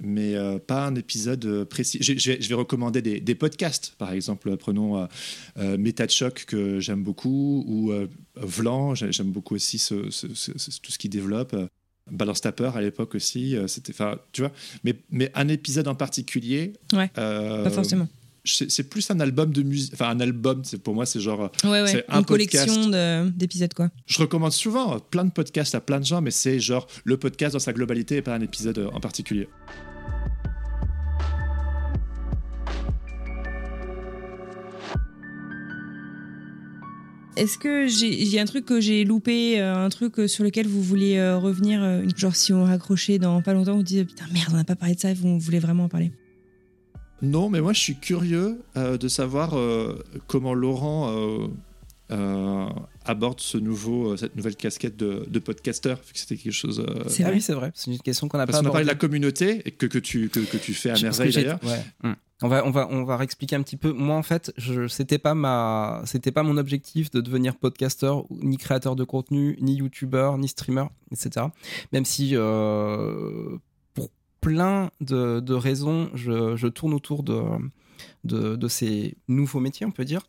mais euh, pas un épisode euh, précis. Je, je, vais, recommander des, des, podcasts, par exemple. Prenons euh, euh Méta Choc, que j'aime beaucoup, ou Vlan, j'aime beaucoup aussi ce, tout ce qu'il développe. Balance Tapper à l'époque aussi, c'était, tu vois, mais, mais un épisode en particulier. Ouais, pas forcément. C'est plus un album de musique, enfin un album, c'est pour moi c'est genre ouais, ouais. une collection d'épisodes quoi. Je recommande souvent plein de podcasts à plein de gens, mais c'est genre le podcast dans sa globalité et pas un épisode en particulier. Est-ce que j'ai un truc que j'ai loupé, euh, un truc euh, sur lequel vous voulez euh, revenir Genre si on raccrochait dans pas longtemps, vous dites putain merde, on n'a pas parlé de ça, vous voulez vraiment en parler Non, mais moi je suis curieux de savoir comment Laurent aborde ce nouveau, cette nouvelle casquette de, de podcasteur, vu que c'était quelque chose. c'est oui, c'est vrai. C'est une question qu'on n'a pas. Parce qu'on a parlé de la communauté et que, que, tu, que, tu fais à merveille d'ailleurs. Hum. On va, on va, on va réexpliquer un petit peu. Moi, en fait, je, c'était pas ma, c'était pas mon objectif de devenir podcasteur, ni créateur de contenu, ni youtubeur, ni streamer, etc. Même si, euh, plein de, de raisons, je, je, tourne autour de, de, de, ces nouveaux métiers, on peut dire.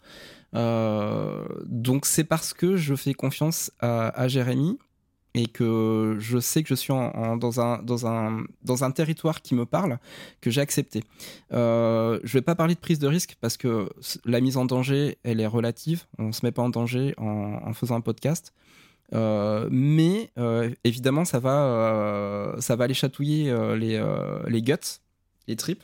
Euh, donc, c'est parce que je fais confiance à, à Jérémy et que je sais que je suis dans, un, dans, un, dans un territoire qui me parle, que j'ai accepté. Euh, je vais pas parler de prise de risque parce que la mise en danger, elle est relative. On se met pas en danger en, faisant un podcast. Euh, mais euh, évidemment, ça va, euh, ça va aller chatouiller les, les guts, les tripes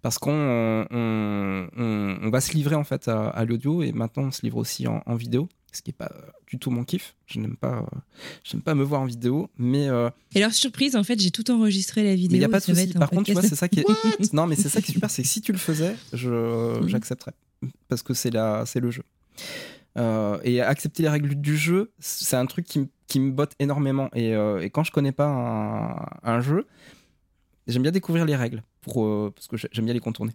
parce qu'on on, on, va se livrer en fait à, l'audio et maintenant on se livre aussi en, en vidéo ce qui est pas du tout mon kiff. Je n'aime pas, j'aime pas me voir en vidéo, mais. Et alors surprise, en fait, j'ai tout enregistré la vidéo. Il n'y a pas de souci. Par contre, tu vois, c'est ça qui est. [laughs] [laughs] non, mais c'est ça qui est super, c'est que si tu le faisais, je, j'accepterais parce que c'est la, c'est le jeu. Euh, et accepter les règles du jeu, c'est un truc qui, qui, me botte énormément. Et, et, quand je connais pas un, un jeu, j'aime bien découvrir les règles pour, parce que j'aime bien les contourner.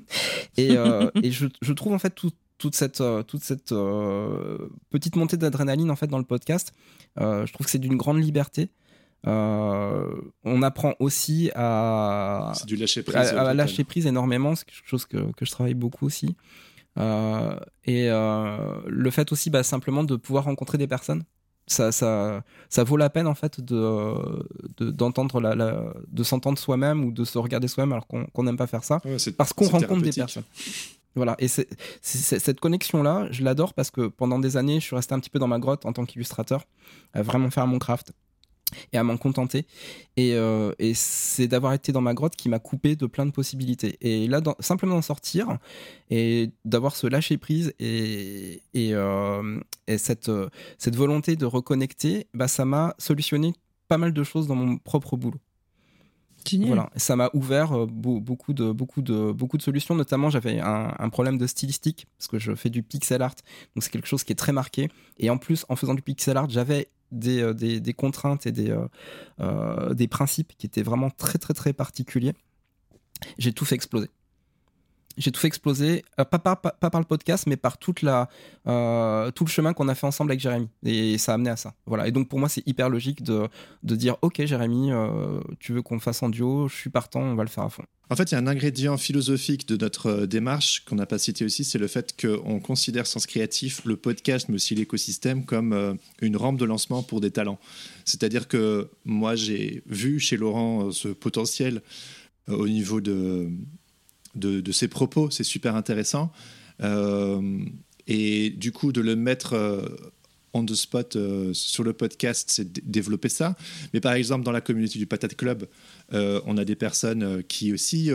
[laughs] et, et je, je, trouve en fait tout, toute cette, euh, toute cette euh, petite montée d'adrénaline en fait dans le podcast. Euh, je trouve que c'est d'une grande liberté. on apprend aussi à, du lâcher prise, à, lâcher prise énormément, c'est quelque chose que, que, je travaille beaucoup aussi. Et le fait aussi bah, simplement de pouvoir rencontrer des personnes ça, ça, ça vaut la peine en fait de d'entendre la, de s'entendre soi-même ou de se regarder soi-même alors qu'on n'aime pas faire ça. Parce qu'on rencontre des personnes. Voilà, et c'est, cette connexion-là, je l'adore parce que pendant des années, je suis resté un petit peu dans ma grotte en tant qu'illustrateur, à vraiment faire mon craft et à m'en contenter. Et, euh, et c'est d'avoir été dans ma grotte qui m'a coupé de plein de possibilités. Et là, simplement d'en sortir et d'avoir ce lâcher prise et, et, euh, et cette, cette volonté de reconnecter, bah, ça m'a solutionné pas mal de choses dans mon propre boulot. Voilà, ça m'a ouvert euh, beaucoup de beaucoup de beaucoup de solutions. Notamment, j'avais un, problème de stylistique parce que je fais du pixel art, donc c'est quelque chose qui est très marqué. Et en plus, en faisant du pixel art, j'avais des, euh, des, des, contraintes et des, euh, des principes qui étaient vraiment très très très particuliers. J'ai tout fait exploser j'ai tout fait exploser, euh, pas, pas, pas, par le podcast, mais par toute la, euh, tout le chemin qu'on a fait ensemble avec Jérémy. Et ça a amené à ça. Voilà. Et donc pour moi, c'est hyper logique de, de dire Ok, Jérémy, euh, tu veux qu'on fasse en duo, je suis partant, on va le faire à fond. En fait, il y a un ingrédient philosophique de notre démarche qu'on n'a pas cité aussi, c'est le fait qu'on considère Sens Créatif, le podcast, mais aussi l'écosystème, comme une rampe de lancement pour des talents. C'est-à-dire que moi, j'ai vu chez Laurent ce potentiel au niveau de de, ses propos, c'est super intéressant. Euh, et du coup, de le mettre euh, on the spot euh, sur le podcast, c'est développer ça. Mais par exemple, dans la communauté du Patate Club, on a des personnes qui aussi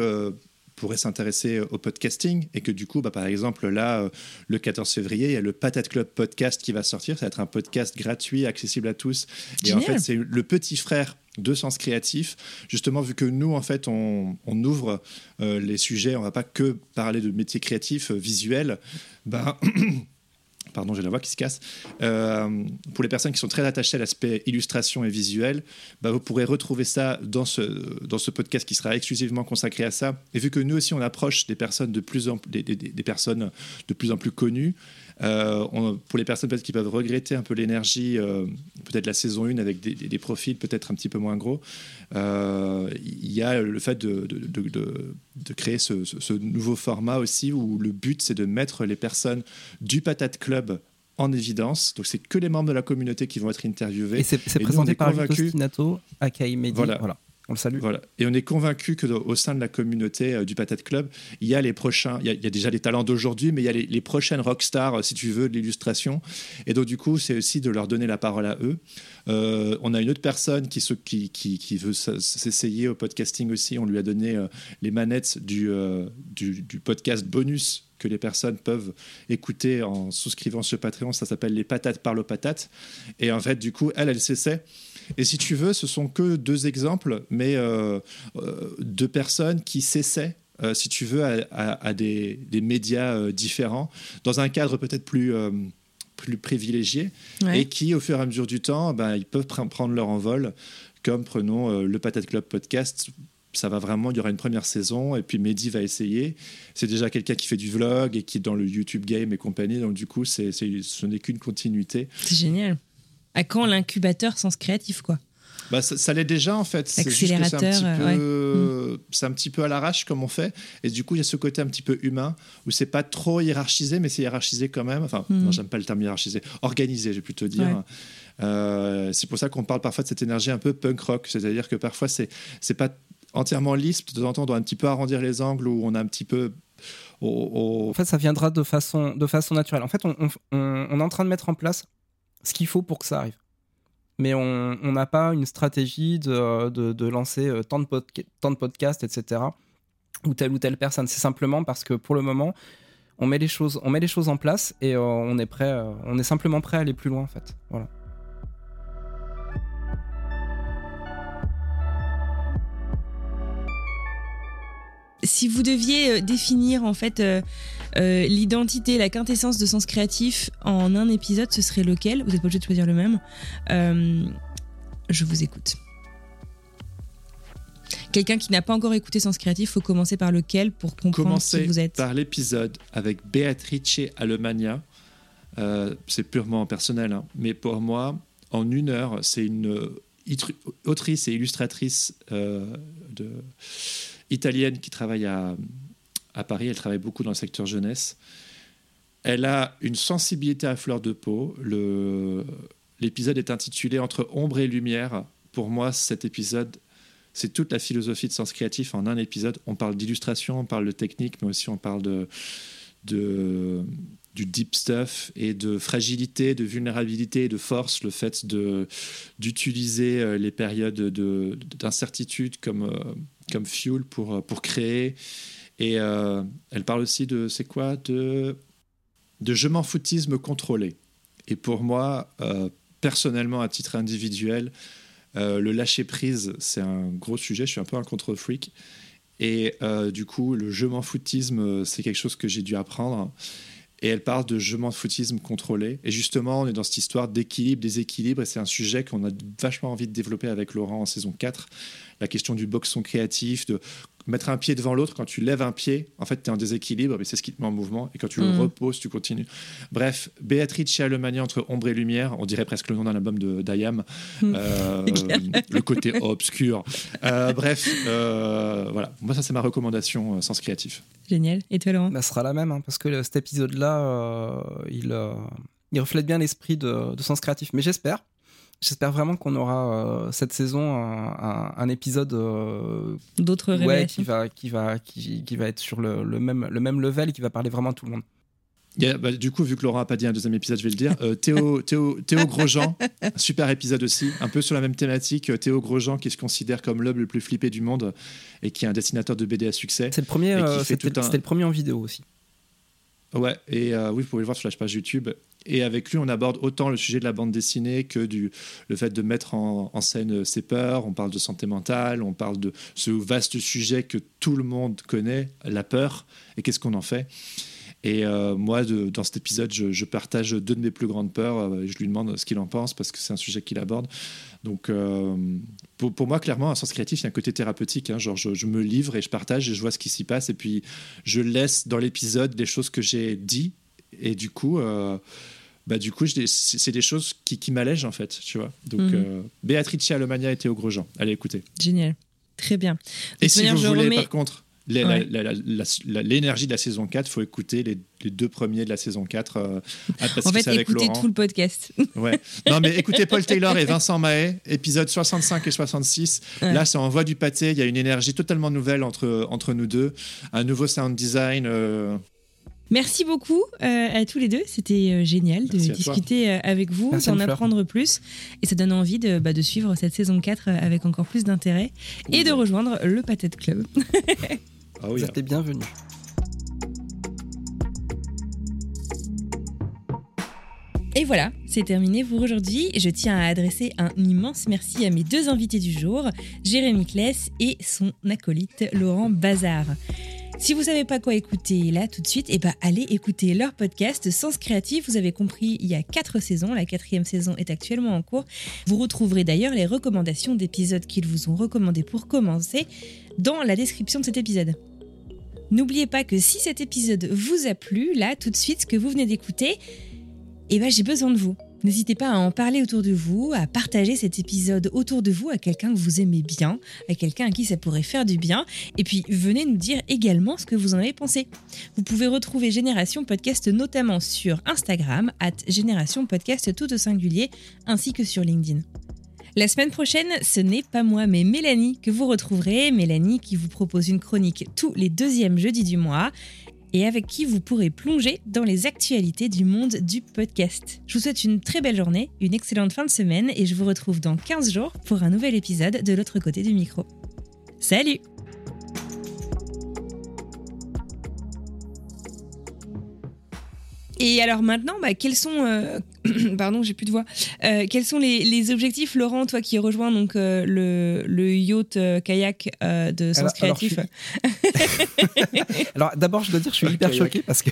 pourraient s'intéresser au podcasting et que du coup, bah, par exemple, là, le 14 février, il y a le Patate Club podcast qui va sortir. Ça va être un podcast gratuit, accessible à tous. Et en fait, c'est le petit frère de sens créatif, justement vu que nous en fait on, ouvre euh, les sujets, on va pas que parler de métiers créatifs euh, visuels, ben [clears throat] pardon j'ai la voix qui se casse, euh, pour les personnes qui sont très attachées à l'aspect illustration et visuel, ben, vous pourrez retrouver ça dans ce, dans ce podcast qui sera exclusivement consacré à ça. Et vu que nous aussi on approche des personnes de plus des personnes de plus en plus connues, euh, pour les personnes peut-être qui peuvent regretter un peu l'énergie, euh, peut-être la saison 1 avec des, profils peut-être un petit peu moins gros, euh, il y a le fait de, de, créer ce, nouveau format aussi où le but c'est de mettre les personnes du Patate Club en évidence. Donc c'est que les membres de la communauté qui vont être interviewés. Et c'est présenté par Vito Stinato, Akai Voilà. voilà. On le salue. Voilà. Et on est convaincu qu'au sein de la communauté euh, du Patate Club, il y a les prochains, il y a, déjà les talents d'aujourd'hui, mais il y a les, prochaines rockstars, euh, si tu veux, de l'illustration. Et donc, du coup, c'est aussi de leur donner la parole à eux. Euh, on a une autre personne qui, veut s'essayer au podcasting aussi. On lui a donné les manettes du, du, du podcast bonus que les personnes peuvent écouter en souscrivant sur Patreon. Ça s'appelle Les Patates parlent aux patates. Et en fait, du coup, elle, elle s'essaie et si tu veux, ce sont que deux exemples, mais euh, euh, deux personnes qui s'essaient euh, si tu veux, à, des, médias différents, dans un cadre peut-être plus, plus privilégié, et qui, au fur et à mesure du temps, ben, ils peuvent prendre leur envol, comme prenons le Patate Club Podcast, ça va vraiment, il y aura une première saison et puis Mehdi va essayer. C'est déjà quelqu'un qui fait du vlog et qui est dans le YouTube game et compagnie, donc du coup, ce n'est qu'une continuité. C'est génial. À quand l'incubateur Sens Créatif, quoi? Bah, ça, l'est déjà en fait. C'est juste que c'est un, petit peu, c'est un petit peu à l'arrache comme on fait. Et du coup, il y a ce côté un petit peu humain où c'est pas trop hiérarchisé, mais c'est hiérarchisé quand même. Enfin, mm. non, j'aime pas le terme hiérarchisé. Organisé, je vais plutôt dire. Euh, c'est pour ça qu'on parle parfois de cette énergie un peu punk rock. C'est-à-dire que parfois, c'est, c'est pas entièrement lisse. De temps en temps, on doit un petit peu arrondir les angles où on a un petit peu en fait, ça viendra de façon, de façon naturelle. En fait, on, on, est en train de mettre en place ce qu'il faut pour que ça arrive mais on n'a pas une stratégie de, de, lancer euh, tant de, tant de podcasts, etc. ou telle ou telle personne. C'est simplement parce que pour le moment, on met les choses, on met les choses en place et euh, on est prêt, euh, on est simplement prêt à aller plus loin en fait. Voilà. Si vous deviez définir en fait euh, l'identité, la quintessence de sens créatif en un épisode, ce serait lequel? Vous n'êtes pas obligé de choisir le même. Euh, je vous écoute. Quelqu'un qui n'a pas encore écouté Sens Créatif, faut commencer par lequel pour comprendre qui vous êtes? Par l'épisode avec Beatrice Alemania. Euh, c'est purement personnel, hein. mais pour moi, en une heure, c'est une autrice et illustratrice de, italienne qui travaille à, Paris. Elle travaille beaucoup dans le secteur jeunesse. Elle a une sensibilité à fleur de peau. L'épisode est intitulé Entre ombre et lumière. Pour moi, cet épisode, c'est toute la philosophie de sens créatif en un épisode. On parle d'illustration, on parle de technique, mais aussi on parle de, de, du deep stuff et de fragilité, de vulnérabilité de force, le fait d'utiliser euh, les périodes d'incertitude comme, euh, comme fuel pour, pour créer et euh, elle parle aussi de, c'est quoi De, de je m'en foutisme contrôlé. Et pour moi, euh, personnellement, à titre individuel, euh, le lâcher prise, c'est un gros sujet. Je suis un peu un contrôle freak. Et du coup, le je m'en foutisme, c'est quelque chose que j'ai dû apprendre. Et elle parle de je m'en foutisme contrôlé. Et justement, on est dans cette histoire d'équilibre, déséquilibre. Et c'est un sujet qu'on a vachement envie de développer avec Laurent en saison 4. La question du boxon créatif, de mettre un pied devant l'autre, quand tu lèves un pied, en fait, tu es en déséquilibre, mais c'est ce qui te met en mouvement. Et quand tu le mm. reposes, tu continues. Bref, Béatrice Alemania entre ombre et lumière, on dirait presque le nom d'un album de d'Ayam. Mm. Euh, [laughs] le côté obscur. Euh, bref, euh, voilà. Moi, ça, c'est ma recommandation Sens Créatif. Génial. Et toi, Laurent? Ça sera la même, hein, parce que cet épisode-là, il, il reflète bien l'esprit de, de Sens Créatif. Mais j'espère J'espère vraiment qu'on aura euh, cette saison un, épisode euh, d'autres ouais, qui va qui va qui, qui va être sur le, le, même le même level et qui va parler vraiment à tout le monde. bah, du coup, vu que Laurent n'a pas dit un deuxième épisode, je vais le dire. Euh, Théo, Théo, Théo Grosjean, super épisode aussi, un peu sur la même thématique. Théo Grosjean, qui se considère comme l'homme le plus flippé du monde et qui est un dessinateur de BD à succès. C'est le premier, c'était le premier en vidéo aussi. Ouais, et oui, vous pouvez le voir sur la page YouTube. Et avec lui, on aborde autant le sujet de la bande dessinée que du, le fait de mettre en, scène ses peurs. On parle de santé mentale, on parle de ce vaste sujet que tout le monde connaît, la peur, et qu'est-ce qu'on en fait? Et euh, moi, dans cet épisode, je, partage deux de mes plus grandes peurs. Euh, je lui demande ce qu'il en pense parce que c'est un sujet qu'il aborde. Donc, euh, pour, moi, clairement, un sens créatif, il y a un côté thérapeutique. Hein, genre, je, je, me livre et je partage et je vois ce qui s'y passe. Et puis, je laisse dans l'épisode les choses que j'ai dit. Et du coup, bah, du coup, c'est des choses qui, qui m'allègent en fait, tu vois. Donc, mhm. euh, Béatrice Alomania était au Gros Jean. Allez écouter. Génial. Très bien. Et si vous voulez, par contre, l'énergie de la saison 4, il faut écouter les, deux premiers de la saison 4. Euh, en fait, écoutez tout le podcast. [laughs] ouais. Non, mais écoutez Paul Taylor et [laughs] Vincent Mahé, épisodes 65 et 66. Là, c'est en voie du pâté. Il y a une énergie totalement nouvelle entre, entre nous deux. Un nouveau sound design. Euh, Merci beaucoup euh, à tous les deux. C'était euh, génial de discuter euh, avec vous, d'en apprendre plus. Et ça donne envie de, bah, de suivre cette saison 4 avec encore plus d'intérêt et de rejoindre le Patate Club. ah oui, vous êtes bienvenue. Et voilà, c'est terminé pour aujourd'hui. Je tiens à adresser un immense merci à mes deux invités du jour, Jérémy Kless et son acolyte Laurent Bazar. Si vous savez pas quoi écouter là tout de suite, eh ben allez écouter leur podcast Sens Créatif. Vous avez compris, il y a quatre saisons. La quatrième saison est actuellement en cours. Vous retrouverez d'ailleurs les recommandations d'épisodes qu'ils vous ont recommandés pour commencer dans la description de cet épisode. N'oubliez pas que si cet épisode vous a plu, là tout de suite, ce que vous venez d'écouter, eh ben j'ai besoin de vous. N'hésitez pas à en parler autour de vous, à partager cet épisode autour de vous à quelqu'un que vous aimez bien, à quelqu'un à qui ça pourrait faire du bien. Et puis venez nous dire également ce que vous en avez pensé. Vous pouvez retrouver Génération Podcast notamment sur Instagram, at Génération Podcast tout au singulier, ainsi que sur LinkedIn. La semaine prochaine, ce n'est pas moi, mais Mélanie que vous retrouverez. Mélanie qui vous propose une chronique tous les deuxièmes jeudis du mois et avec qui vous pourrez plonger dans les actualités du monde du podcast. Je vous souhaite une très belle journée, une excellente fin de semaine et je vous retrouve dans 15 jours pour un nouvel épisode de l'autre côté du micro. Salut Et alors maintenant, bah, quels sont, euh, [clears throat] pardon, j'ai plus de voix. Euh, quels sont les, objectifs, Laurent, toi qui rejoins donc euh, le, le, yacht kayak de Sens Créatif [laughs] Alors, d'abord, je dois dire, je suis hyper choqué parce que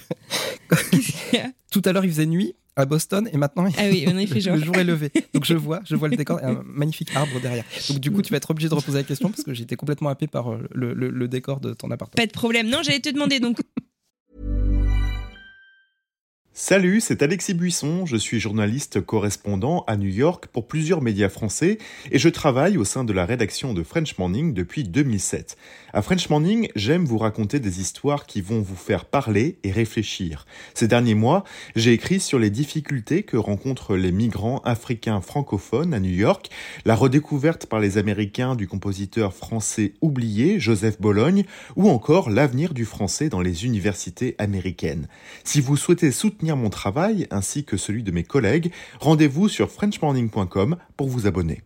[laughs] tout à l'heure il faisait nuit à Boston et maintenant ah oui, on fait [laughs] jour. le jour est levé. Donc je vois, je vois le décor, un magnifique arbre derrière. Donc du coup, tu vas être obligé de reposer la question parce que j'étais complètement happé par le, le, le décor de ton appartement. Pas de problème. Non, j'allais te demander donc Salut, c'est Alexis Buisson, je suis journaliste correspondant à New York pour plusieurs médias français et je travaille au sein de la rédaction de French Morning depuis 2007. À French Morning, j'aime vous raconter des histoires qui vont vous faire parler et réfléchir. Ces derniers mois, j'ai écrit sur les difficultés que rencontrent les migrants africains francophones à New York, la redécouverte par les Américains du compositeur français oublié Joseph Bologne ou encore l'avenir du français dans les universités américaines. Si vous souhaitez soutenir mon travail ainsi que celui de mes collègues, rendez-vous sur frenchmorning.com pour vous abonner.